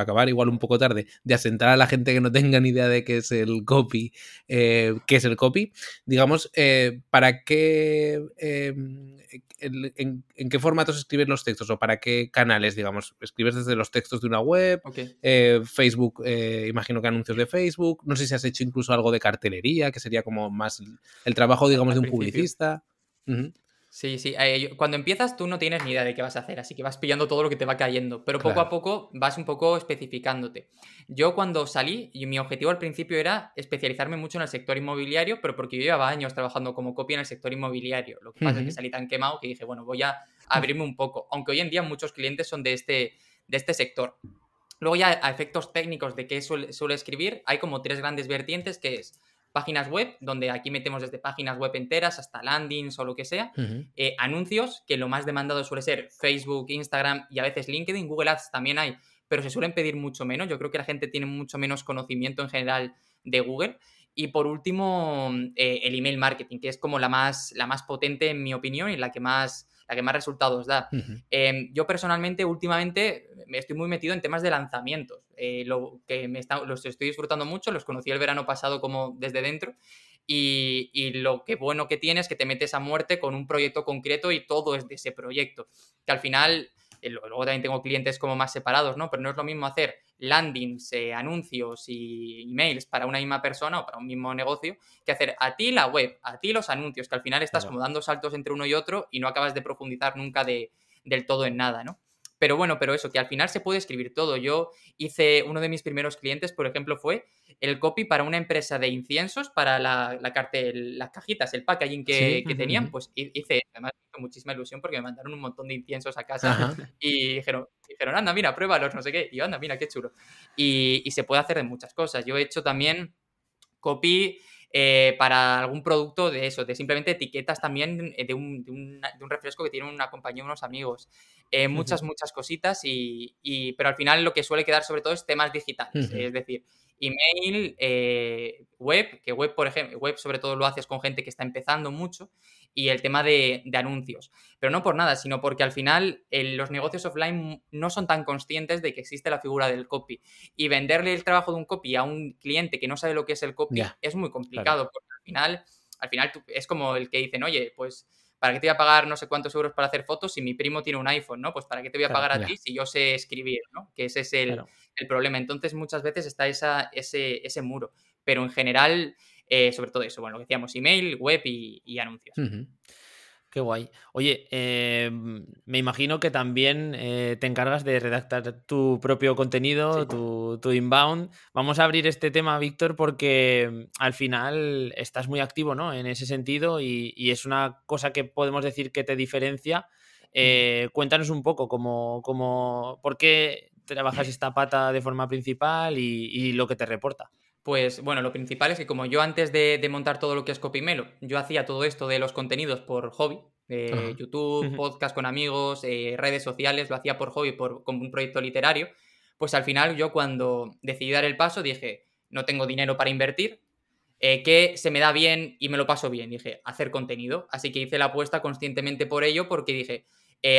acabar igual un poco tarde, de asentar a la gente que no tenga ni idea de qué es el copy, eh, qué es el copy, digamos, eh, ¿para qué, eh, en, qué formatos escribes los textos o para qué canales, digamos? ¿Escribes desde los textos de una web? Facebook, imagino que anuncios de Facebook, no sé si has hecho incluso algo de cartelería, que sería como más el trabajo, digamos, de un publicista. Sí, sí. Cuando empiezas tú no tienes ni idea de qué vas a hacer, así que vas pillando todo lo que te va cayendo, pero poco a poco vas un poco especificándote. Yo cuando salí, y mi objetivo al principio era especializarme mucho en el sector inmobiliario, pero porque yo llevaba años trabajando como copia en el sector inmobiliario. Lo que pasa es que salí tan quemado que dije, bueno, voy a abrirme un poco, aunque hoy en día muchos clientes son de este, de este sector. Luego ya a efectos técnicos de qué suele, suele escribir, hay como tres grandes vertientes que es páginas web, donde aquí metemos desde páginas web enteras hasta landings o lo que sea, eh, anuncios, que lo más demandado suele ser Facebook, Instagram y a veces LinkedIn, Google Ads también hay, pero se suelen pedir mucho menos. Yo creo que la gente tiene mucho menos conocimiento en general de Google. Y por último, eh, el email marketing, que es como la más, la más potente en mi opinión y la que más la que más resultados da. Em, yo personalmente, últimamente, me estoy muy metido en temas de lanzamientos, eh, lo que me está, los estoy disfrutando mucho, los conocí el verano pasado como desde dentro. Y, y, lo que bueno que tienes es que te metes a muerte con un proyecto concreto y todo es de ese proyecto. Que al final eh, luego también tengo clientes como más separados, ¿no? Pero no es lo mismo hacer landings, eh, anuncios y emails para una misma persona o para un mismo negocio que hacer a ti la web, a ti los anuncios, que al final estás como dando saltos entre uno y otro y no acabas de profundizar nunca de, del todo en nada, ¿no? Pero bueno, pero eso, que al final se puede escribir todo. Yo hice, uno de mis primeros clientes, por ejemplo, fue el copy para una empresa de inciensos, para la, la cartel, las cajitas, el packaging que, que tenían, pues hice, además, muchísima ilusión porque me mandaron un montón de inciensos a casa y dijeron, dijeron, anda, mira, pruébalos, no sé qué, y yo, anda, mira, qué chulo. Y, y se puede hacer de muchas cosas. Yo he hecho también copy eh, para algún producto de eso, de simplemente etiquetas también de un, de un, de un refresco que tiene una compañía, unos amigos. Eh, muchas, muchas cositas, y, y, pero al final lo que suele quedar sobre todo es temas digitales, es decir, email, eh, web, que web, por ejemplo, web sobre todo lo haces con gente que está empezando mucho, y el tema de, anuncios. Pero no por nada, sino porque al final los negocios offline no son tan conscientes de que existe la figura del copy. Y venderle el trabajo de un copy a un cliente que no sabe lo que es el copy es muy complicado, porque al final, al final es como el que dicen, oye, pues ¿para qué te voy a pagar no sé cuántos euros para hacer fotos si mi primo tiene un iPhone, ¿no? Pues ¿para qué te voy a pagar a ti si yo sé escribir, ¿no? Que ese es el, problema. Entonces muchas veces está esa, ese, ese muro. Pero en general eh, sobre todo eso, bueno, lo que decíamos, email, web y, anuncios. Qué guay. Oye, em, me imagino que también eh, te encargas de redactar tu propio contenido, tu, inbound. Vamos a abrir este tema, Víctor, porque em, al final estás muy activo ¿no? en ese sentido y, es una cosa que podemos decir que te diferencia. Eh, cuéntanos un poco cómo, cómo, por qué trabajas esta pata de forma principal y lo que te reporta. Pues bueno, lo principal es que como yo antes de, montar todo lo que es Copymelo, yo hacía todo esto de los contenidos por hobby, eh, YouTube, podcast con amigos, eh, redes sociales, lo hacía por hobby, por, como un proyecto literario, pues al final yo cuando decidí dar el paso dije, no tengo dinero para invertir, eh, que se me da bien y me lo paso bien, dije, hacer contenido. Así que hice la apuesta conscientemente por ello porque dije,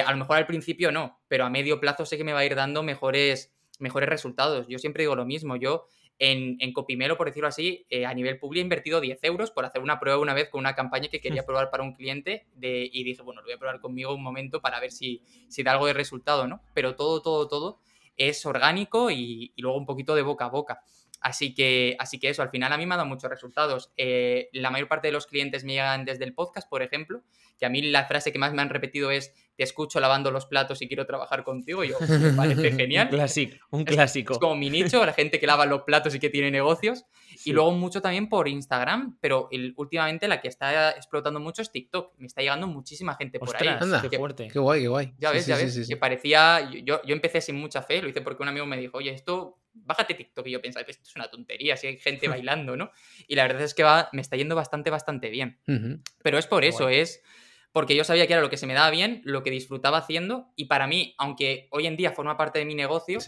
a lo mejor al principio no, pero a medio plazo sé que me va a ir dando mejores, mejores resultados. Yo siempre digo lo mismo, yo en, en Copimelo, por decirlo así, eh, a nivel público he invertido 10 euros por hacer una prueba una vez con una campaña que quería probar para un cliente de, y dije, bueno, lo voy a probar conmigo un momento para ver si, si da algo de resultado, ¿no? Pero todo, todo, todo es orgánico y, y luego un poquito de boca a boca. Así que, así que eso, al final a mí me ha dado muchos resultados. Eh, la mayor parte de los clientes me llegan desde el podcast, por ejemplo, que a mí la frase que más me han repetido es te escucho lavando los platos y quiero trabajar contigo. Y yo, me parece genial. un clásico, un clásico. Es, como mi nicho, la gente que lava los platos y que tiene negocios. Y luego mucho también por Instagram, pero últimamente la que está explotando mucho es TikTok. Me está llegando muchísima gente por ahí. Anda, qué fuerte. Qué guay, qué guay. Ya ves, ya ves. Que parecía. Yo, yo empecé sin mucha fe, lo hice porque un amigo me dijo, oye, esto bájate TikTok. Y yo pensaba, esto es una tontería, si hay gente bailando, ¿no? Y la verdad es que va, me está yendo bastante, bastante bien. Pero es por eso, es porque yo sabía que era lo que se me daba bien, lo que disfrutaba haciendo, y para mí, aunque hoy en día forma parte de mi negocio,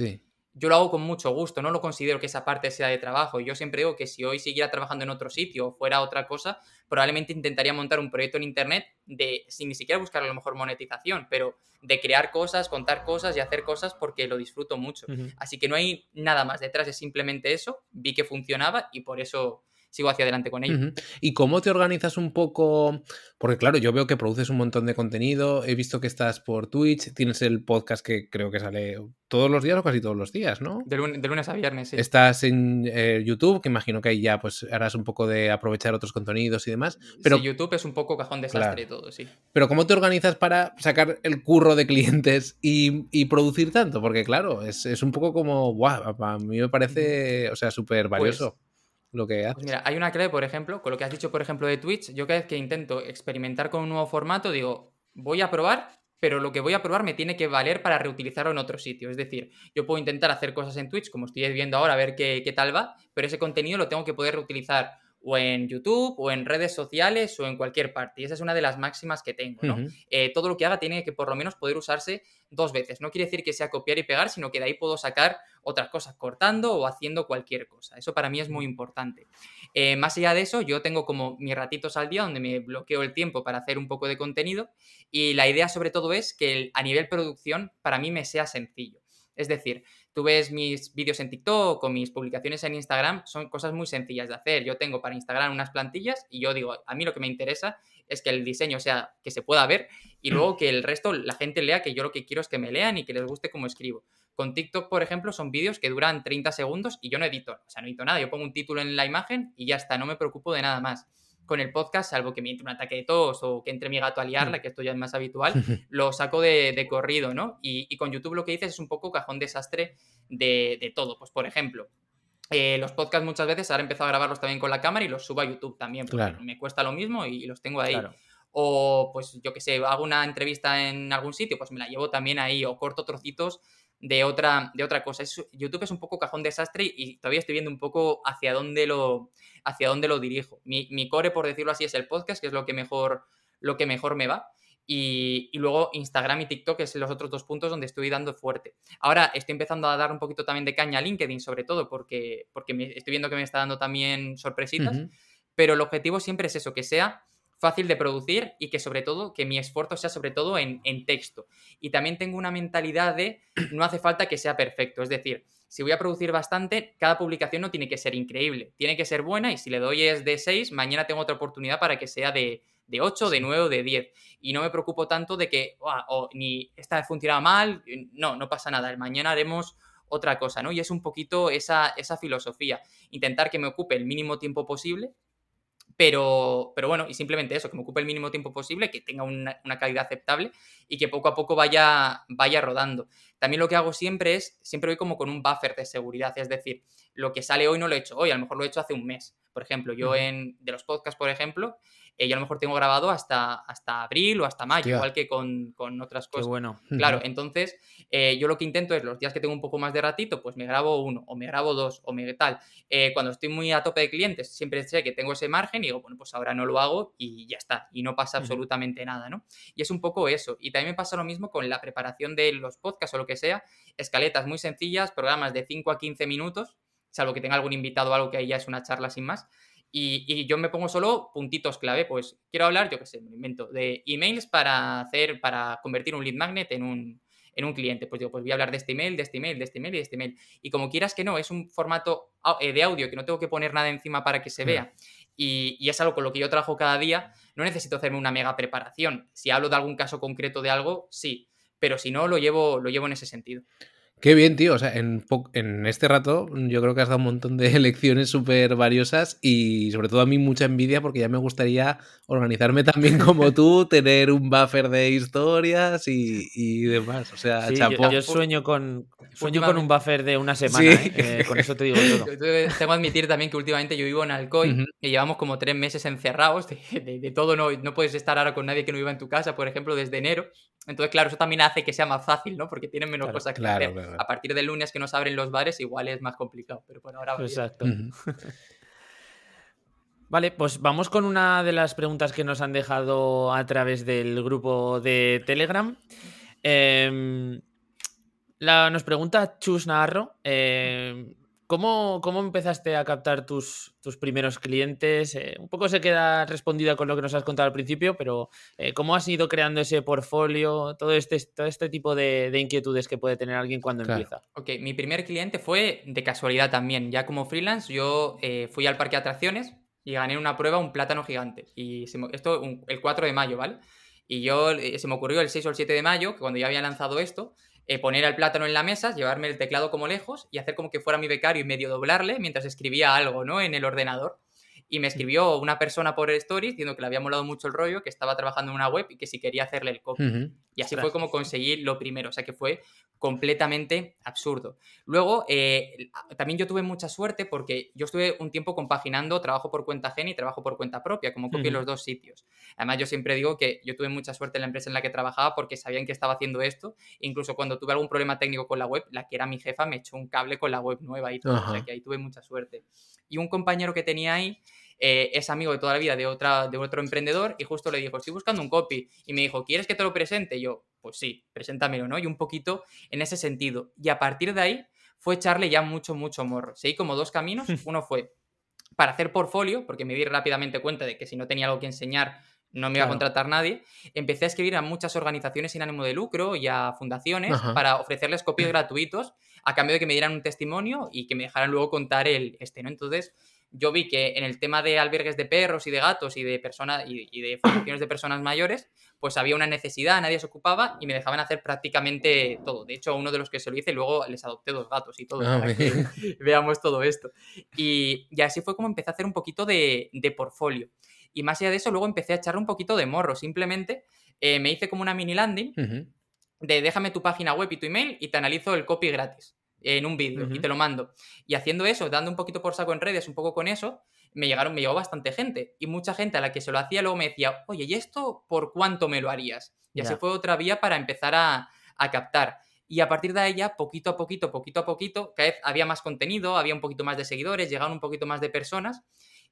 yo lo hago con mucho gusto, no lo considero que esa parte sea de trabajo. Yo siempre digo que si hoy siguiera trabajando en otro sitio o fuera otra cosa, probablemente intentaría montar un proyecto en Internet de, sin ni siquiera buscar a lo mejor monetización, pero de crear cosas, contar cosas y hacer cosas porque lo disfruto mucho. Así que no hay nada más detrás, es simplemente eso, vi que funcionaba y por eso sigo hacia adelante con ello. ¿Y cómo te organizas un poco? Porque claro, yo veo que produces un montón de contenido, he visto que estás por Twitch, tienes el podcast que creo que sale todos los días o casi todos los días, ¿no? De lunes, a viernes, sí. Estás en eh, YouTube, que imagino que ahí ya pues harás un poco de aprovechar otros contenidos y demás. Pero sí, YouTube es un poco cajón desastre y todo, sí. Pero ¿cómo te organizas para sacar el curro de clientes y, producir tanto? Porque claro, es, un poco como, guau, a mí me parece, o sea, súper valioso. Pues, lo que pues mira, hay una clave, por ejemplo, con lo que has dicho, por ejemplo, de Twitch, yo cada vez que intento experimentar con un nuevo formato, digo, voy a probar, pero lo que voy a probar me tiene que valer para reutilizarlo en otro sitio. Es decir, yo puedo intentar hacer cosas en Twitch, como estoy viendo ahora, a ver qué, qué tal va, pero ese contenido lo tengo que poder reutilizar o en YouTube o en redes sociales o en cualquier parte. Y esa es una de las máximas que tengo, ¿no? Eh, todo lo que haga tiene que por lo menos poder usarse dos veces. No quiere decir que sea copiar y pegar, sino que de ahí puedo sacar otras cosas cortando o haciendo cualquier cosa. Eso para mí es muy importante. Eh, más allá de eso, yo tengo como mis ratitos al día donde me bloqueo el tiempo para hacer un poco de contenido y la idea sobre todo es que a nivel producción para mí me sea sencillo. Es decir, tú ves mis vídeos en TikTok o mis publicaciones en Instagram, son cosas muy sencillas de hacer. Yo tengo para Instagram unas plantillas y yo digo, a mí lo que me interesa es que el diseño sea que se pueda ver y mm. luego que el resto la gente lea, que yo lo que quiero es que me lean y que les guste como escribo. Con TikTok, por ejemplo, son vídeos que duran 30 segundos y yo no edito, o sea, no edito nada, yo pongo un título en la imagen y ya está, no me preocupo de nada más con el podcast, salvo que me entre un ataque de tos o que entre mi gato a liarla, que esto ya es más habitual, lo saco de, corrido, ¿no? Y, con YouTube lo que dices es un poco cajón desastre de, todo. Pues, por ejemplo, eh, los podcasts muchas veces ahora he empezado a grabarlos también con la cámara y los subo a YouTube también, porque me cuesta lo mismo y, los tengo ahí. O, pues, yo que sé, hago una entrevista en algún sitio, pues me la llevo también ahí, o corto trocitos de otra, de otra cosa. YouTube es un poco cajón desastre y todavía estoy viendo un poco hacia dónde lo, hacia dónde lo dirijo. Mi, core, por decirlo así, es el podcast, que es lo que mejor, lo que mejor me va. Y, luego Instagram y TikTok es los otros dos puntos donde estoy dando fuerte. Ahora estoy empezando a dar un poquito también de caña a LinkedIn, sobre todo porque, porque me, estoy viendo que me está dando también sorpresitas. Pero el objetivo siempre es eso, que sea fácil de producir y que sobre todo, que mi esfuerzo sea sobre todo en, en, texto. Y también tengo una mentalidad de no hace falta que sea perfecto. Es decir, si voy a producir bastante, cada publicación no tiene que ser increíble, tiene que ser buena y si le doy es de 6, mañana tengo otra oportunidad para que sea de, de 8, de 9 o de 10. Y no me preocupo tanto de que o ni esta funcionado mal, no, no pasa nada, mañana haremos otra cosa, ¿no? Y es un poquito esa, esa filosofía, intentar que me ocupe el mínimo tiempo posible pero, pero bueno, y simplemente eso, que me ocupe el mínimo tiempo posible, que tenga una, calidad aceptable y que poco a poco vaya, vaya rodando. También lo que hago siempre es, siempre voy como con un buffer de seguridad, es decir, lo que sale hoy no lo he hecho hoy, a lo mejor lo he hecho hace un mes. Por ejemplo, yo en, de los podcasts, por ejemplo, eh, yo a lo mejor tengo grabado hasta, hasta abril o hasta mayo, igual que con, otras cosas. bueno. Claro, entonces eh, yo lo que intento es los días que tengo un poco más de ratito, pues me grabo uno, o me grabo dos, o me tal. Eh, cuando estoy muy a tope de clientes, siempre sé que tengo ese margen y digo, bueno, pues ahora no lo hago y ya está, y no pasa absolutamente nada, ¿no? Y es un poco eso. Y también me pasa lo mismo con la preparación de los podcasts o lo que sea, escaletas muy sencillas, programas de 5 a 15 minutos, salvo que tenga algún invitado o algo que ahí ya es una charla sin más. Y, yo me pongo solo puntitos clave, pues quiero hablar, yo qué sé, me invento, de emails para hacer, para convertir un lead magnet en un, en un cliente. Pues digo, pues voy a hablar de este email, de este email, de este email y de este email. Y como quieras que no, es un formato eh, de audio que no tengo que poner nada encima para que se vea. Y, y, es algo con lo que yo trabajo cada día. No necesito hacerme una mega preparación. Si hablo de algún caso concreto de algo, sí. Pero si no, lo llevo, lo llevo en ese sentido. Qué bien, tío. O sea, en, en, este rato yo creo que has dado un montón de lecciones súper valiosas y sobre todo a mí mucha envidia porque ya me gustaría organizarme también como tú, tener un buffer de historias y, demás. O sea, Yo, sueño con sueño con un buffer de una semana. ¿eh? Eh, con eso te digo todo. Tengo que admitir también que últimamente yo vivo en Alcoy y llevamos como tres meses encerrados de, todo. No, no puedes estar ahora con nadie que no viva en tu casa, por ejemplo, desde enero. Entonces, claro, eso también hace que sea más fácil, ¿no? Porque tienen menos cosas que hacer. A partir del lunes que nos abren los bares, igual es más complicado, pero por ahora. Exacto. vale, pues vamos con una de las preguntas que nos han dejado a través del grupo de Telegram. Em, nos pregunta Chus Navarro, eh, ¿cómo, ¿cómo, empezaste a captar tus, tus primeros clientes? Eh, un poco se queda respondida con lo que nos has contado al principio, pero eh, ¿cómo has ido creando ese portfolio? Todo este, todo este tipo de, inquietudes que puede tener alguien cuando empieza. Ok, mi primer cliente fue de casualidad también. Ya como freelance, yo fui al parque de atracciones y gané una prueba un plátano gigante. Y esto el 4 de mayo, ¿vale? Y yo se me ocurrió el 6 o el 7 de mayo, que cuando ya había lanzado esto, eh, poner el plátano en la mesa, llevarme el teclado como lejos y hacer como que fuera mi becario y medio doblarle mientras escribía algo, ¿no? En el ordenador. Y me escribió una persona por Stories diciendo que le había molado mucho el rollo, que estaba trabajando en una web y que si quería hacerle el copy. Y así fue como conseguí lo primero. O sea que fue completamente absurdo. Luego, eh, también yo tuve mucha suerte porque yo estuve un tiempo compaginando trabajo por cuenta ajena y trabajo por cuenta propia, como copio en los dos sitios. Además, yo siempre digo que yo tuve mucha suerte en la empresa en la que trabajaba porque sabían que estaba haciendo esto. Incluso cuando tuve algún problema técnico con la web, la que era mi jefa me echó un cable con la web nueva y todo. O sea que ahí tuve mucha suerte. Y un compañero que tenía ahí eh, es amigo de toda la vida de, otra, de otro emprendedor y justo le dijo, estoy buscando un copy. Y me dijo, ¿quieres que te lo presente? Y yo, pues sí, preséntamelo, ¿no? Y un poquito en ese sentido. Y a partir de ahí fue echarle ya mucho, mucho morro. Seguí como dos caminos. Uno fue para hacer portfolio, porque me di rápidamente cuenta de que si no tenía algo que enseñar, no me iba a contratar nadie. Empecé a escribir a muchas organizaciones sin ánimo de lucro y a fundaciones para ofrecerles copios gratuitos a cambio de que me dieran un testimonio y que me dejaran luego contar el este, ¿no? Entonces, yo vi que en el tema de albergues de perros y de gatos y de personas y, de fundaciones de personas mayores, pues había una necesidad, nadie se ocupaba y me dejaban hacer prácticamente todo. De hecho, uno de los que se lo hice, luego les adopté dos gatos y todo, ah, para que veamos todo esto. Y, así fue como empecé a hacer un poquito de, de portfolio. Y más allá de eso, luego empecé a echarle un poquito de morro. Simplemente eh, me hice como una mini landing de déjame tu página web y tu email y te analizo el copy gratis en un vídeo y te lo mando. Y haciendo eso, dando un poquito por saco en redes, un poco con eso, me llegaron, me llegó bastante gente. Y mucha gente a la que se lo hacía luego me decía, oye, ¿y esto por cuánto me lo harías? Y así fue otra vía para empezar a, captar. Y a partir de ahí ya, poquito a poquito, poquito a poquito, cada vez había más contenido, había un poquito más de seguidores, llegaban un poquito más de personas.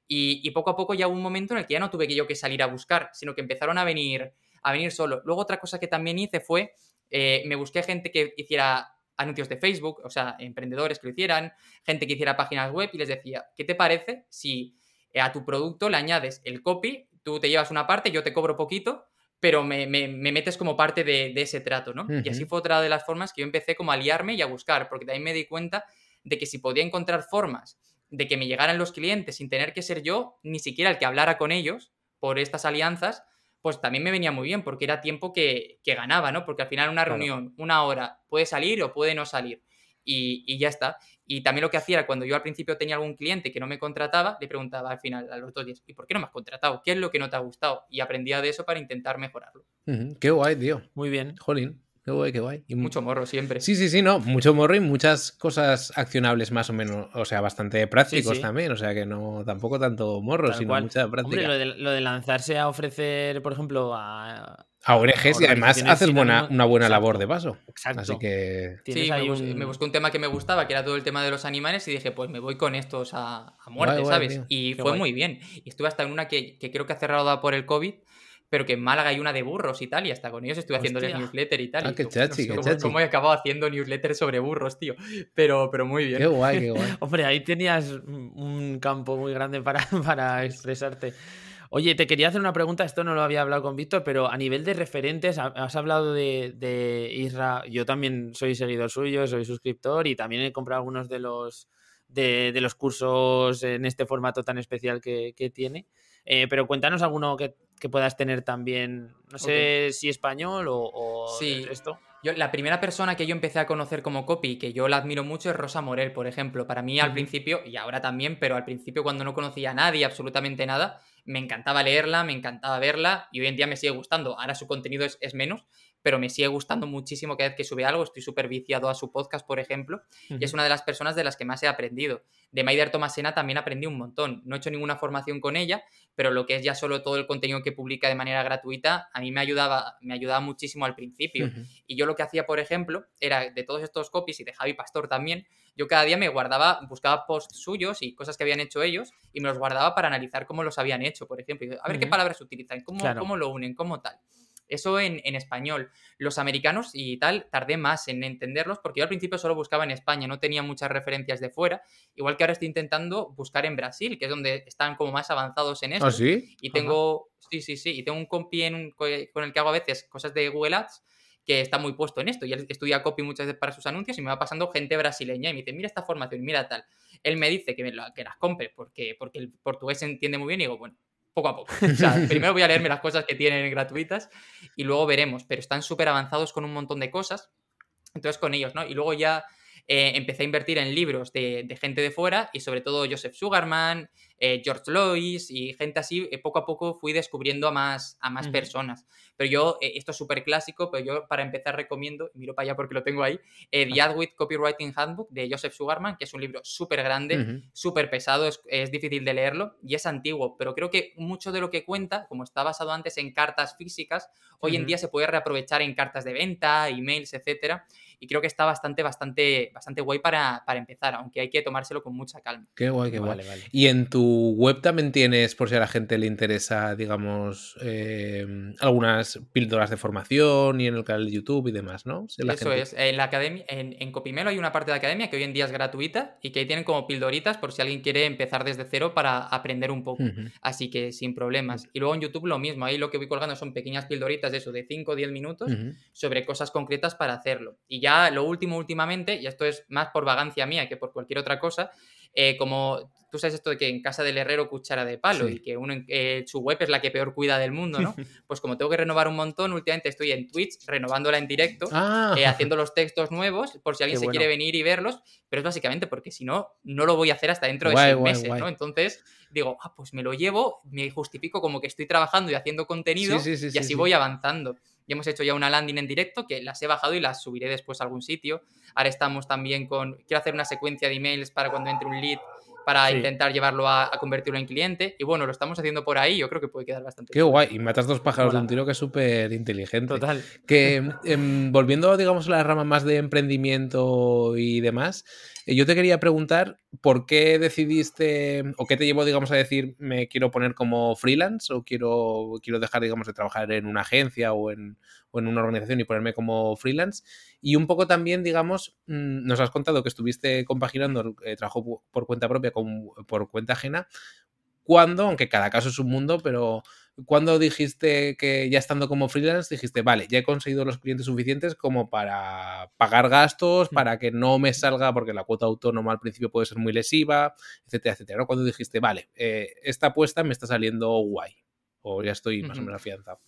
Y, poco a poco ya hubo un momento en el que ya no tuve que yo que salir a buscar, sino que empezaron a venir, a venir solo. Luego otra cosa que también hice fue, eh, me busqué gente que hiciera anuncios de Facebook, o sea, emprendedores que lo hicieran, gente que hiciera páginas web y les decía, ¿qué te parece si eh, a tu producto le añades el copy, tú te llevas una parte, yo te cobro poquito, pero me, metes como parte de, ese trato, ¿no? Y así fue otra de las formas que yo empecé como a liarme y a buscar, porque también me di cuenta de que si podía encontrar formas de que me llegaran los clientes sin tener que ser yo, ni siquiera el que hablara con ellos por estas alianzas, pues también me venía muy bien porque era tiempo que, ganaba, ¿no? Porque al final una reunión, una hora, puede salir o puede no salir. Y, ya está. Y también lo que hacía era cuando yo al principio tenía algún cliente que no me contrataba, le preguntaba al final, a los dos días, ¿y por qué no me has contratado? ¿Qué es lo que no te ha gustado? Y aprendía de eso para intentar mejorarlo. Qué guay, tío. Muy bien. Jolín. Qué guay, qué guay. Y mucho morro siempre. Sí, sí, sí, no. Mucho morro y muchas cosas accionables más o menos. O sea, bastante prácticos también. O sea, que no tampoco tanto morro, sino mucha práctica. Hombre, lo de, lanzarse a ofrecer, por ejemplo, a. A ONGs y además haces buena, una buena labor de paso. Exacto. Así que. Sí, me, busqué un tema que me gustaba, que era todo el tema de los animales, y dije, pues me voy con estos a, muerte, ¿sabes? y fue muy bien. Y estuve hasta en una que, que creo que ha cerrado por el COVID pero que en Málaga hay una de burros y tal, y hasta con ellos estuve haciendo newsletter y tal. Ah, qué chachi, qué chachi. Cómo he acabado haciendo newsletter sobre burros, tío. Pero, pero muy bien. Qué guay, qué guay. Hombre, ahí tenías un campo muy grande para, para expresarte. Oye, te quería hacer una pregunta, esto no lo había hablado con Víctor, pero a nivel de referentes, has hablado de, de Isra, yo también soy seguidor suyo, soy suscriptor y también he comprado algunos de los, de, los cursos en este formato tan especial que, que tiene. Eh, pero cuéntanos alguno que, que puedas tener también, no sé si español o, sí. esto. Yo, la primera persona que yo empecé a conocer como copy, que yo la admiro mucho, es Rosa Morel, por ejemplo. Para mí al principio, y ahora también, pero al principio cuando no conocía a nadie, absolutamente nada, me encantaba leerla, me encantaba verla, y hoy en día me sigue gustando. Ahora su contenido es, es menos, pero me sigue gustando muchísimo cada vez que sube algo. Estoy súper viciado a su podcast, por ejemplo, y es una de las personas de las que más he aprendido. De Maider Tomasena también aprendí un montón. No he hecho ninguna formación con ella, pero lo que es ya solo todo el contenido que publica de manera gratuita, a mí me ayudaba, me ayudaba muchísimo al principio. Y yo lo que hacía, por ejemplo, era de todos estos copies y de Javi Pastor también, yo cada día me guardaba, buscaba posts suyos y cosas que habían hecho ellos y me los guardaba para analizar cómo los habían hecho, por ejemplo. A ver qué palabras utilizan, cómo, cómo lo unen, cómo tal. Eso en, español. Los americanos y tal, tardé más en entenderlos porque yo al principio solo buscaba en España, no tenía muchas referencias de fuera. Igual que ahora estoy intentando buscar en Brasil, que es donde están como más avanzados en esto. ¿Ah, sí? Y tengo, sí, sí, sí, y tengo un compi con el que hago a veces cosas de Google Ads que está muy puesto en esto y él estudia copy muchas veces para sus anuncios y me va pasando gente brasileña y me dice, mira esta formación, mira tal. Él me dice que, que las compre porque, porque el portugués se entiende muy bien y digo, bueno, poco a poco. O sea, primero voy a leerme las cosas que tienen gratuitas y luego veremos, pero están súper avanzados con un montón de cosas. Entonces con ellos, ¿no? Y luego ya eh, empecé a invertir en libros de, gente de fuera y sobre todo Joseph Sugarman, eh, George Lois y gente así, eh, poco a poco fui descubriendo a más, a más personas. Pero yo, esto es súper clásico, pero yo para empezar recomiendo, miro para allá porque lo tengo ahí, The Adwit Copywriting Handbook de Joseph Sugarman, que es un libro súper grande, súper pesado, es, es, difícil de leerlo y es antiguo, pero creo que mucho de lo que cuenta, como está basado antes en cartas físicas, hoy en día se puede reaprovechar en cartas de venta, emails, etcétera y creo que está bastante, bastante, bastante guay para, empezar, aunque hay que tomárselo con mucha calma. Qué guay, qué guay. Y en tu web también tienes, por si a la gente le interesa, digamos, eh, algunas píldoras de formación y en el canal de YouTube y demás, ¿no? Eso es. En la academia, en, en, Copimelo hay una parte de academia que hoy en día es gratuita y que ahí tienen como pildoritas por si alguien quiere empezar desde cero para aprender un poco. Así que sin problemas. Y luego en YouTube lo mismo, ahí lo que voy colgando son pequeñas pildoritas de eso, de 5 o 10 minutos, sobre cosas concretas para hacerlo. Y ya lo último, últimamente, y esto es más por vagancia mía que por cualquier otra cosa, eh, como tú sabes esto de que en casa del herrero cuchara de palo y que uno eh, su web es la que peor cuida del mundo, ¿no? Pues como tengo que renovar un montón, últimamente estoy en Twitch renovándola en directo, ah. eh, haciendo los textos nuevos por si alguien se quiere venir y verlos, pero es básicamente porque si no, no lo voy a hacer hasta dentro de seis meses, ¿no? Entonces digo, ah, pues me lo llevo, me justifico como que estoy trabajando y haciendo contenido y así voy avanzando. Y hemos hecho ya una landing en directo que las he bajado y las subiré después a algún sitio. Ahora estamos también con, quiero hacer una secuencia de emails para cuando entre un lead para intentar llevarlo a, convertirlo en cliente. Y bueno, lo estamos haciendo por ahí, yo creo que puede quedar bastante Qué guay, y matas dos pájaros de un tiro que es súper inteligente. Total. Que em, volviendo, digamos, a la rama más de emprendimiento y demás, yo te quería preguntar por qué decidiste o qué te llevó, digamos, a decir me quiero poner como freelance o quiero, quiero dejar, digamos, de trabajar en una agencia o en, o en una organización y ponerme como freelance. Y un poco también, digamos, mm, nos has contado que estuviste compaginando el eh, trabajo por cuenta propia con, por cuenta ajena. Cuando, aunque cada caso es un mundo, pero cuando dijiste que ya estando como freelance, dijiste, vale, ya he conseguido los clientes suficientes como para pagar gastos, mm. para que no me salga, porque la cuota autónoma al principio puede ser muy lesiva, etcétera, etcétera. ¿no? Cuando dijiste, vale, eh, esta apuesta me está saliendo guay, o ya estoy más o menos afianzado.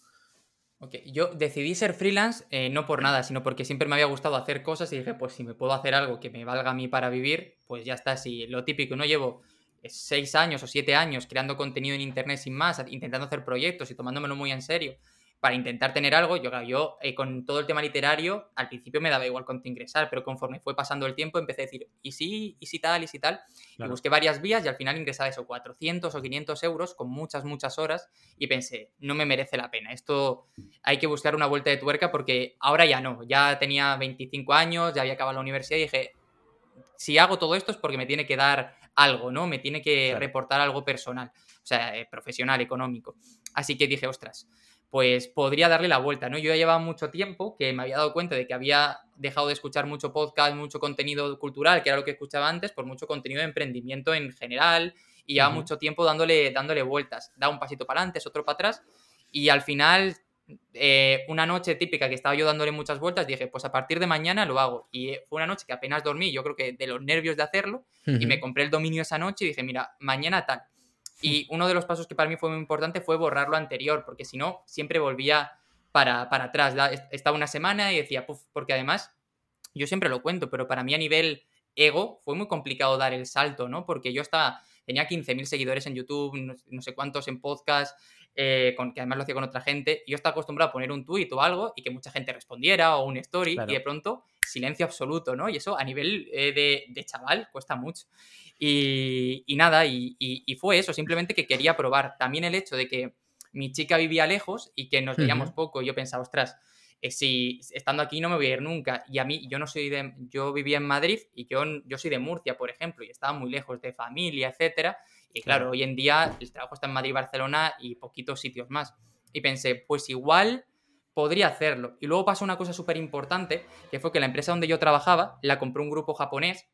Yo decidí ser freelance eh, no por nada, sino porque siempre me había gustado hacer cosas y dije, pues si me puedo hacer algo que me valga a mí para vivir, pues ya está. Si lo típico, no llevo seis años o siete años creando contenido en internet sin más, intentando hacer proyectos y tomándomelo muy en serio, para intentar tener algo, yo, yo eh, con todo el tema literario, al principio me daba igual cuánto ingresar, pero conforme fue pasando el tiempo empecé a decir, ¿y sí? ¿y sí tal? ¿y sí tal? Y busqué varias vías y al final ingresaba eso, 400 o 500 euros con muchas, muchas horas y pensé, no me merece la pena. Esto hay que buscar una vuelta de tuerca porque ahora ya no. Ya tenía 25 años, ya había acabado la universidad y dije, si hago todo esto es porque me tiene que dar algo, ¿no? Me tiene que reportar algo personal, o sea, eh, profesional, económico. Así que dije, ostras, pues podría darle la vuelta, ¿no? Yo ya llevaba mucho tiempo que me había dado cuenta de que había dejado de escuchar mucho podcast, mucho contenido cultural, que era lo que escuchaba antes, por mucho contenido de emprendimiento en general, y llevaba mucho tiempo dándole, dándole vueltas. Da un pasito para adelante, otro para atrás, y al final, eh, una noche típica que estaba yo dándole muchas vueltas, dije, pues a partir de mañana lo hago. Y eh, fue una noche que apenas dormí, yo creo que de los nervios de hacerlo, y me compré el dominio esa noche y dije, mira, mañana tal y uno de los pasos que para mí fue muy importante fue borrar lo anterior, porque si no, siempre volvía para, para atrás. Estaba una semana y decía, Puf", porque además, yo siempre lo cuento, pero para mí a nivel ego fue muy complicado dar el salto, ¿no? Porque yo estaba, tenía 15.000 seguidores en YouTube, no, sé cuántos en podcast, eh, con, que además lo hacía con otra gente, y yo estaba acostumbrado a poner un tweet o algo y que mucha gente respondiera o un story, y de pronto silencio absoluto, ¿no? Y eso a nivel eh, de, de, chaval cuesta mucho. Y, nada, y, fue eso, simplemente que quería probar. También el hecho de que mi chica vivía lejos y que nos veíamos poco, yo pensaba, ostras, eh, si estando aquí no me voy a ir nunca. Y a mí, yo no soy de, yo vivía en Madrid y yo, yo soy de Murcia, por ejemplo, y estaba muy lejos de familia, etcétera. Y claro, hoy en día el trabajo está en Madrid, Barcelona y poquitos sitios más. Y pensé, pues igual podría hacerlo. Y luego pasó una cosa súper importante, que fue que la empresa donde yo trabajaba la compró un grupo japonés,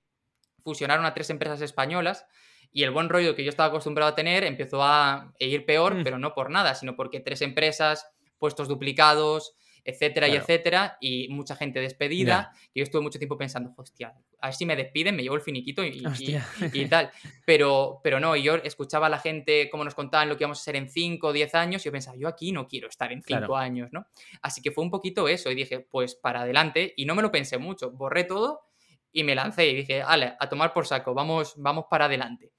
fusionaron a tres empresas españolas y el buen rollo que yo estaba acostumbrado a tener empezó a ir peor, mm. pero no por nada, sino porque tres empresas, puestos duplicados, etcétera y etcétera, y mucha gente despedida. Y yo estuve mucho tiempo pensando, hostia, a ver si me despiden, me llevo el finiquito y, y, tal. Pero, pero no, y yo escuchaba a la gente cómo nos contaban lo que íbamos a hacer en 5 o 10 años, y yo pensaba, yo aquí no quiero estar en 5 años, ¿no? Así que fue un poquito eso, y dije, pues para adelante, y no me lo pensé mucho, borré todo y me lancé y dije, ale, a tomar por saco, vamos, vamos para adelante.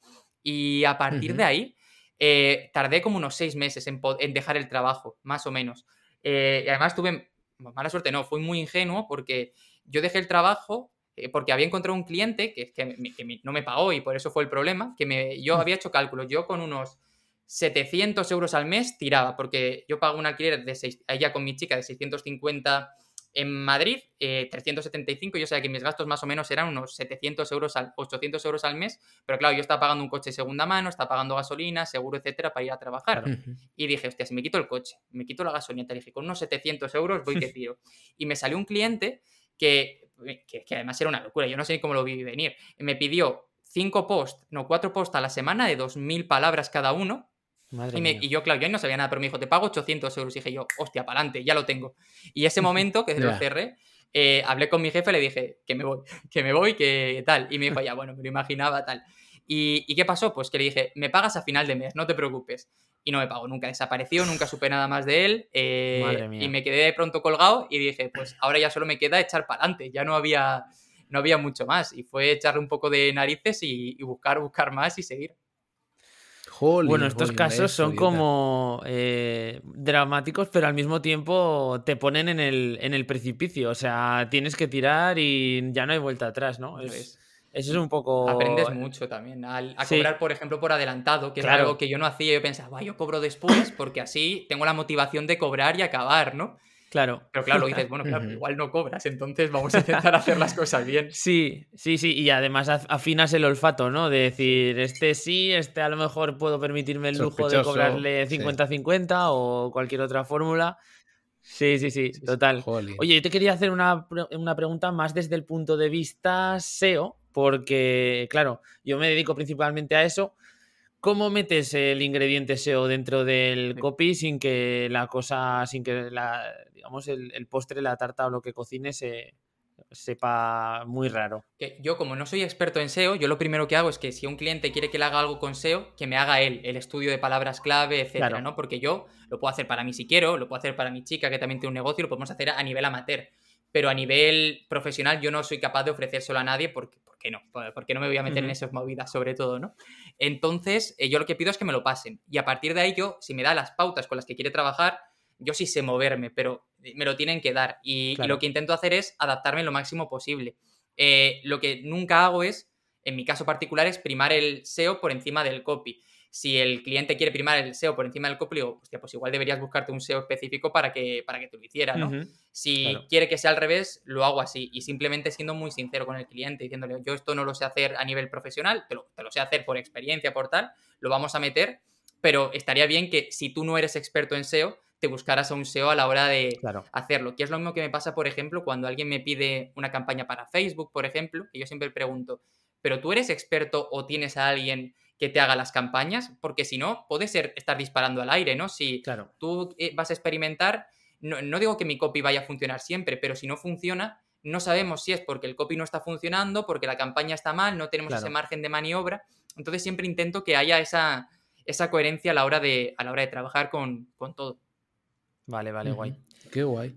Y a partir de ahí, eh, tardé como unos seis meses en, dejar el trabajo, más o menos. Eh, y además tuve, mala suerte, no, fui muy ingenuo porque yo dejé el trabajo eh, porque había encontrado un cliente que, que, no me pagó y por eso fue el problema, que me, yo había hecho cálculos, yo con unos 700 euros al mes tiraba, porque yo pago un alquiler de seis, ella con mi chica de 650 en Madrid, 375, eh, yo sé que mis gastos más o menos eran unos 700 euros al 800 euros al mes, pero claro, yo estaba pagando un coche de segunda mano, estaba pagando gasolina, seguro, etcétera, para ir a trabajar. Y dije, hostia, si me quito el coche, me quito la gasolina, te dije, con unos 700 euros voy que tiro. y me salió un cliente que, que, además era una locura, yo no sé cómo lo vi venir. Me pidió cinco posts, no, cuatro posts a la semana de 2.000 palabras cada uno, y, yo, claro, yo no sabía nada, pero me dijo, te pago 800 euros. Y dije yo, hostia, para adelante, ya lo tengo. Y ese momento que lo cerré, eh, hablé con mi jefe, le dije que me voy, que me voy, que tal. Y me dijo, ya, bueno, me lo imaginaba, tal. ¿Y, qué pasó? Pues que le dije, me pagas a final de mes, no te preocupes. Y no me pagó, nunca desapareció, nunca supe nada más de él. Eh, y me quedé de pronto colgado y dije, pues ahora ya solo me queda echar para adelante, ya no había, no había mucho más. Y fue echarle un poco de narices y, y buscar, buscar más y seguir bueno, estos casos son como eh, dramáticos, pero al mismo tiempo te ponen en el, en el precipicio. O sea, tienes que tirar y ya no hay vuelta atrás, ¿no? Es, eso es un poco. Aprendes mucho también. a cobrar, por ejemplo, por adelantado, que es algo que yo no hacía. Yo pensaba, yo cobro después porque así tengo la motivación de cobrar y acabar, ¿no? Claro. Pero claro, dices, bueno, claro, igual no cobras, entonces vamos a intentar hacer las cosas bien. Sí, sí, sí, y además afinas el olfato, ¿no? De decir, este sí, este a lo mejor puedo permitirme el lujo de cobrarle 50-50 o cualquier otra fórmula. Sí, sí, sí, total. Oye, yo te quería hacer una, una pregunta más desde el punto de vista SEO, porque, claro, yo me dedico principalmente a eso ¿Cómo metes el ingrediente SEO dentro del copy sin que la cosa, sin que la, digamos, el, postre, la tarta o lo que cocines se sepa muy raro? Que yo, como no soy experto en SEO, yo lo primero que hago es que si un cliente quiere que le haga algo con SEO, que me haga él el estudio de palabras clave, etcétera, ¿no? Porque yo lo puedo hacer para mí si quiero, lo puedo hacer para mi chica que también tiene un negocio, lo podemos hacer a nivel amateur pero a nivel profesional yo no soy capaz de ofrecérselo a nadie porque, ¿por qué no? Porque no me voy a meter en esas movidas, sobre todo, ¿no? Entonces, eh, yo lo que pido es que me lo pasen. Y a partir de ahí, yo, si me da las pautas con las que quiere trabajar, yo sí sé moverme, pero me lo tienen que dar. Y, lo que intento hacer es adaptarme lo máximo posible. Eh, lo que nunca hago es, en mi caso particular, es primar el SEO por encima del copy si el cliente quiere primar el SEO por encima del copy, digo, hostia, pues igual deberías buscarte un SEO específico para que, para que te lo hiciera, ¿no? si quiere que sea al revés, lo hago así. Y simplemente siendo muy sincero con el cliente, diciéndole, yo esto no lo sé hacer a nivel profesional, te lo, te lo sé hacer por experiencia, por tal, lo vamos a meter, pero estaría bien que si tú no eres experto en SEO, te buscaras a un SEO a la hora de hacerlo. Que es lo mismo que me pasa, por ejemplo, cuando alguien me pide una campaña para Facebook, por ejemplo, y yo siempre pregunto, ¿pero tú eres experto o tienes a alguien que te haga las campañas, porque si no, puede ser estar disparando al aire, ¿no? Si claro. tú eh, vas a experimentar, no, digo que mi copy vaya a funcionar siempre, pero si no funciona, no sabemos si es porque el copy no está funcionando, porque la campaña está mal, no tenemos ese margen de maniobra. Entonces siempre intento que haya esa, esa coherencia a la hora de, a la hora de trabajar con, todo. Vale, vale, guay. Qué guay.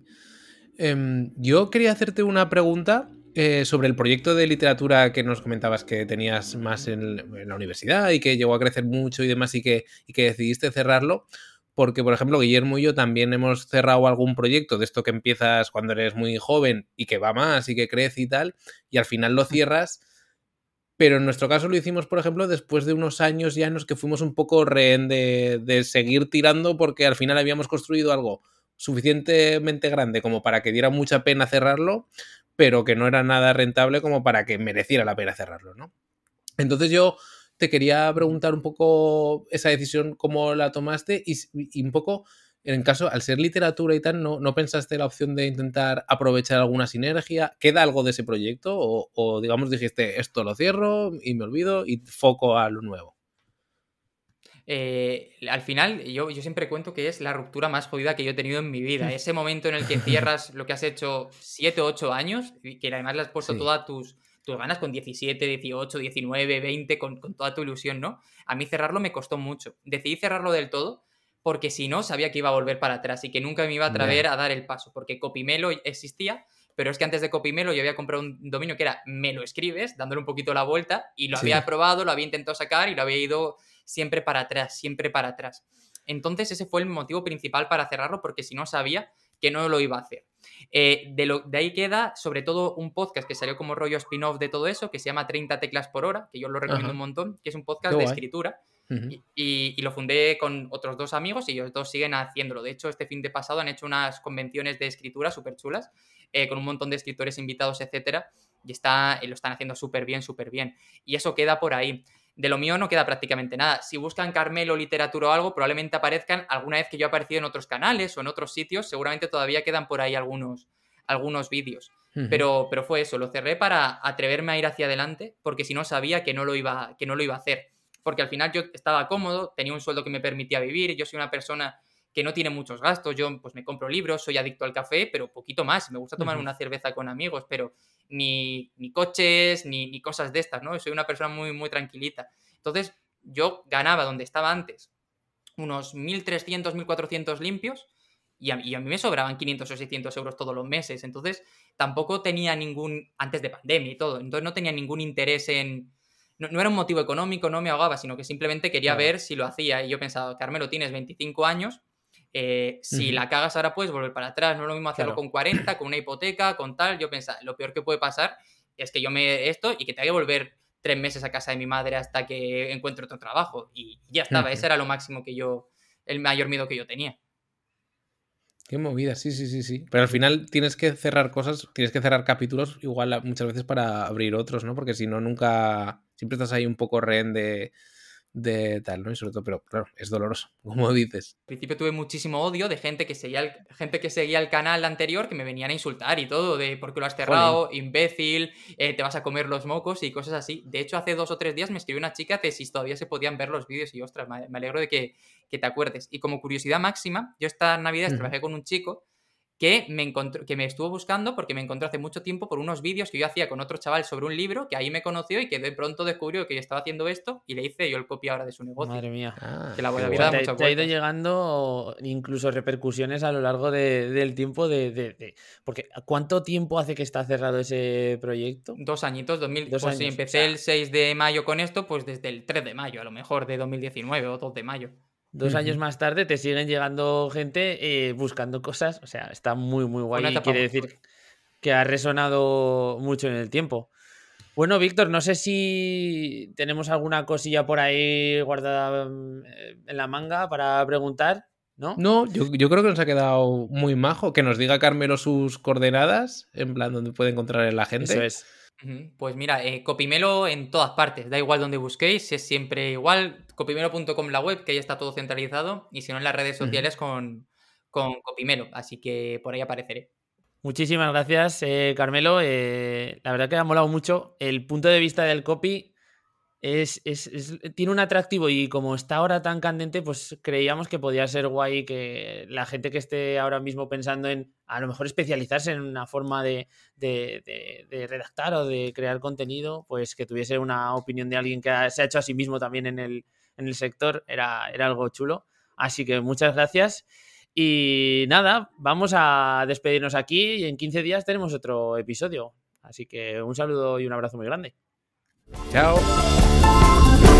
Em, yo quería hacerte una pregunta eh, sobre el proyecto de literatura que nos comentabas que tenías más en, la universidad y que llegó a crecer mucho y demás y que, que decidiste cerrarlo. Porque, por ejemplo, Guillermo y yo también hemos cerrado algún proyecto de esto que empiezas cuando eres muy joven y que va más y que crece y tal, y al final lo cierras. Pero en nuestro caso lo hicimos, por ejemplo, después de unos años ya en los que fuimos un poco rehén de, de seguir tirando porque al final habíamos construido algo suficientemente grande como para que diera mucha pena cerrarlo, pero que no era nada rentable como para que mereciera la pena cerrarlo, ¿no? Entonces yo te quería preguntar un poco esa decisión, cómo la tomaste y, un poco en caso, al ser literatura y tal, ¿no, ¿no pensaste la opción de intentar aprovechar alguna sinergia? ¿Queda algo de ese proyecto? O, digamos dijiste, esto lo cierro y me olvido y foco a lo nuevo? Eh, al final, yo, yo, siempre cuento que es la ruptura más jodida que yo he tenido en mi vida. Ese momento en el que cierras lo que has hecho 7 o 8 años, y que además le has puesto todas tus, tus ganas con 17, 18, 19, 20, con, con toda tu ilusión, ¿no? A mí cerrarlo me costó mucho. Decidí cerrarlo del todo porque si no, sabía que iba a volver para atrás y que nunca me iba a atrever a dar el paso, porque Copimelo existía, pero es que antes de Copimelo yo había comprado un dominio que era me lo escribes, dándole un poquito la vuelta, y lo había probado, lo había intentado sacar y lo había ido siempre para atrás, siempre para atrás. Entonces ese fue el motivo principal para cerrarlo, porque si no sabía que no lo iba a hacer. Eh, de, lo, de, ahí queda sobre todo un podcast que salió como rollo spin-off de todo eso, que se llama 30 teclas por hora, que yo lo recomiendo un montón, que es un podcast de escritura y, lo fundé con otros dos amigos y ellos dos siguen haciéndolo. De hecho, este fin de pasado han hecho unas convenciones de escritura súper chulas, eh, con un montón de escritores invitados, etcétera, y está, lo están haciendo súper bien, súper bien. Y eso queda por ahí. De lo mío no queda prácticamente nada. Si buscan Carmelo, literatura o algo, probablemente aparezcan alguna vez que yo he aparecido en otros canales o en otros sitios, seguramente todavía quedan por ahí algunos, algunos vídeos. pero, pero fue eso, lo cerré para atreverme a ir hacia adelante, porque si no sabía que no lo iba, que no lo iba a hacer porque al final yo estaba cómodo, tenía un sueldo que me permitía vivir, yo soy una persona que no tiene muchos gastos, yo pues me compro libros, soy adicto al café, pero poquito más, me gusta tomar una cerveza con amigos, pero ni, ni coches, ni, ni, cosas de estas, ¿no? Soy una persona muy, muy tranquilita. Entonces, yo ganaba donde estaba antes unos 1.300, 1.400 limpios y a, y a, mí me sobraban 500 o 600 euros todos los meses. Entonces, tampoco tenía ningún, antes de pandemia y todo, entonces no tenía ningún interés en, no, era un motivo económico, no me ahogaba, sino que simplemente quería ver si lo hacía. Y yo pensaba, Carmelo, tienes 25 años, eh, si la cagas ahora puedes volver para atrás, no es lo mismo hacerlo con 40, con una hipoteca, con tal. Yo pensaba, lo peor que puede pasar es que yo me esto y que tenga que volver tres meses a casa de mi madre hasta que encuentre otro trabajo. Y ya estaba, ese era lo máximo que yo, el mayor miedo que yo tenía. Qué movida, sí, sí, sí, sí. Pero al final tienes que cerrar cosas, tienes que cerrar capítulos igual muchas veces para abrir otros, ¿no? Porque si no, nunca, siempre estás ahí un poco rehén de, de tal, ¿no? Y sobre todo, pero claro, es doloroso, como dices. Al principio tuve muchísimo odio de gente que seguía el, gente que seguía el canal anterior que me venían a insultar y todo, de por qué lo has cerrado, imbécil, eh, te vas a comer los mocos y cosas así. De hecho, hace dos o tres días me escribió una chica de si todavía se podían ver los vídeos y ostras, me alegro de que, que te acuerdes. Y como curiosidad máxima, yo esta Navidad trabajé con un chico que me, encontró, que me estuvo buscando porque me encontró hace mucho tiempo por unos vídeos que yo hacía con otro chaval sobre un libro, que ahí me conoció y que de pronto descubrió que yo estaba haciendo esto y le hice yo el copia ahora de su negocio. Madre mía. Ah, que la vida te, te ha ido llegando incluso repercusiones a lo largo del tiempo de, Porque ¿cuánto tiempo hace que está cerrado ese proyecto? Dos añitos, 2000, Dos pues si empecé el 6 de mayo con esto, pues desde el 3 de mayo, a lo mejor de 2019 o 2 de mayo. Dos años más tarde te siguen llegando gente eh, buscando cosas. O sea, está muy, muy guay. Y quiere decir que ha resonado mucho en el tiempo. Bueno, Víctor, no sé si tenemos alguna cosilla por ahí guardada mm, en la manga para preguntar, ¿no? No, yo, yo, creo que nos ha quedado muy majo. Que nos diga Carmelo sus coordenadas, en plan, donde puede encontrar la gente. Eso es. Pues mira, eh, Copimelo en todas partes, da igual donde busquéis, es siempre igual. Copimelo.com la web, que ahí está todo centralizado, y si no en las redes sociales con, con Copimelo, así que por ahí apareceré. Muchísimas gracias, eh, Carmelo. Eh, la verdad que ha molado mucho. El punto de vista del copy es, tiene un atractivo y como está ahora tan candente, pues creíamos que podía ser guay que la gente que esté ahora mismo pensando en a lo mejor especializarse en una forma de, redactar o de crear contenido, pues que tuviese una opinión de alguien que se ha hecho a sí mismo también en el, en el sector, era, era algo chulo. Así que muchas gracias. Y nada, vamos a despedirnos aquí y en 15 días tenemos otro episodio. Así que un saludo y un abrazo muy grande. Chao.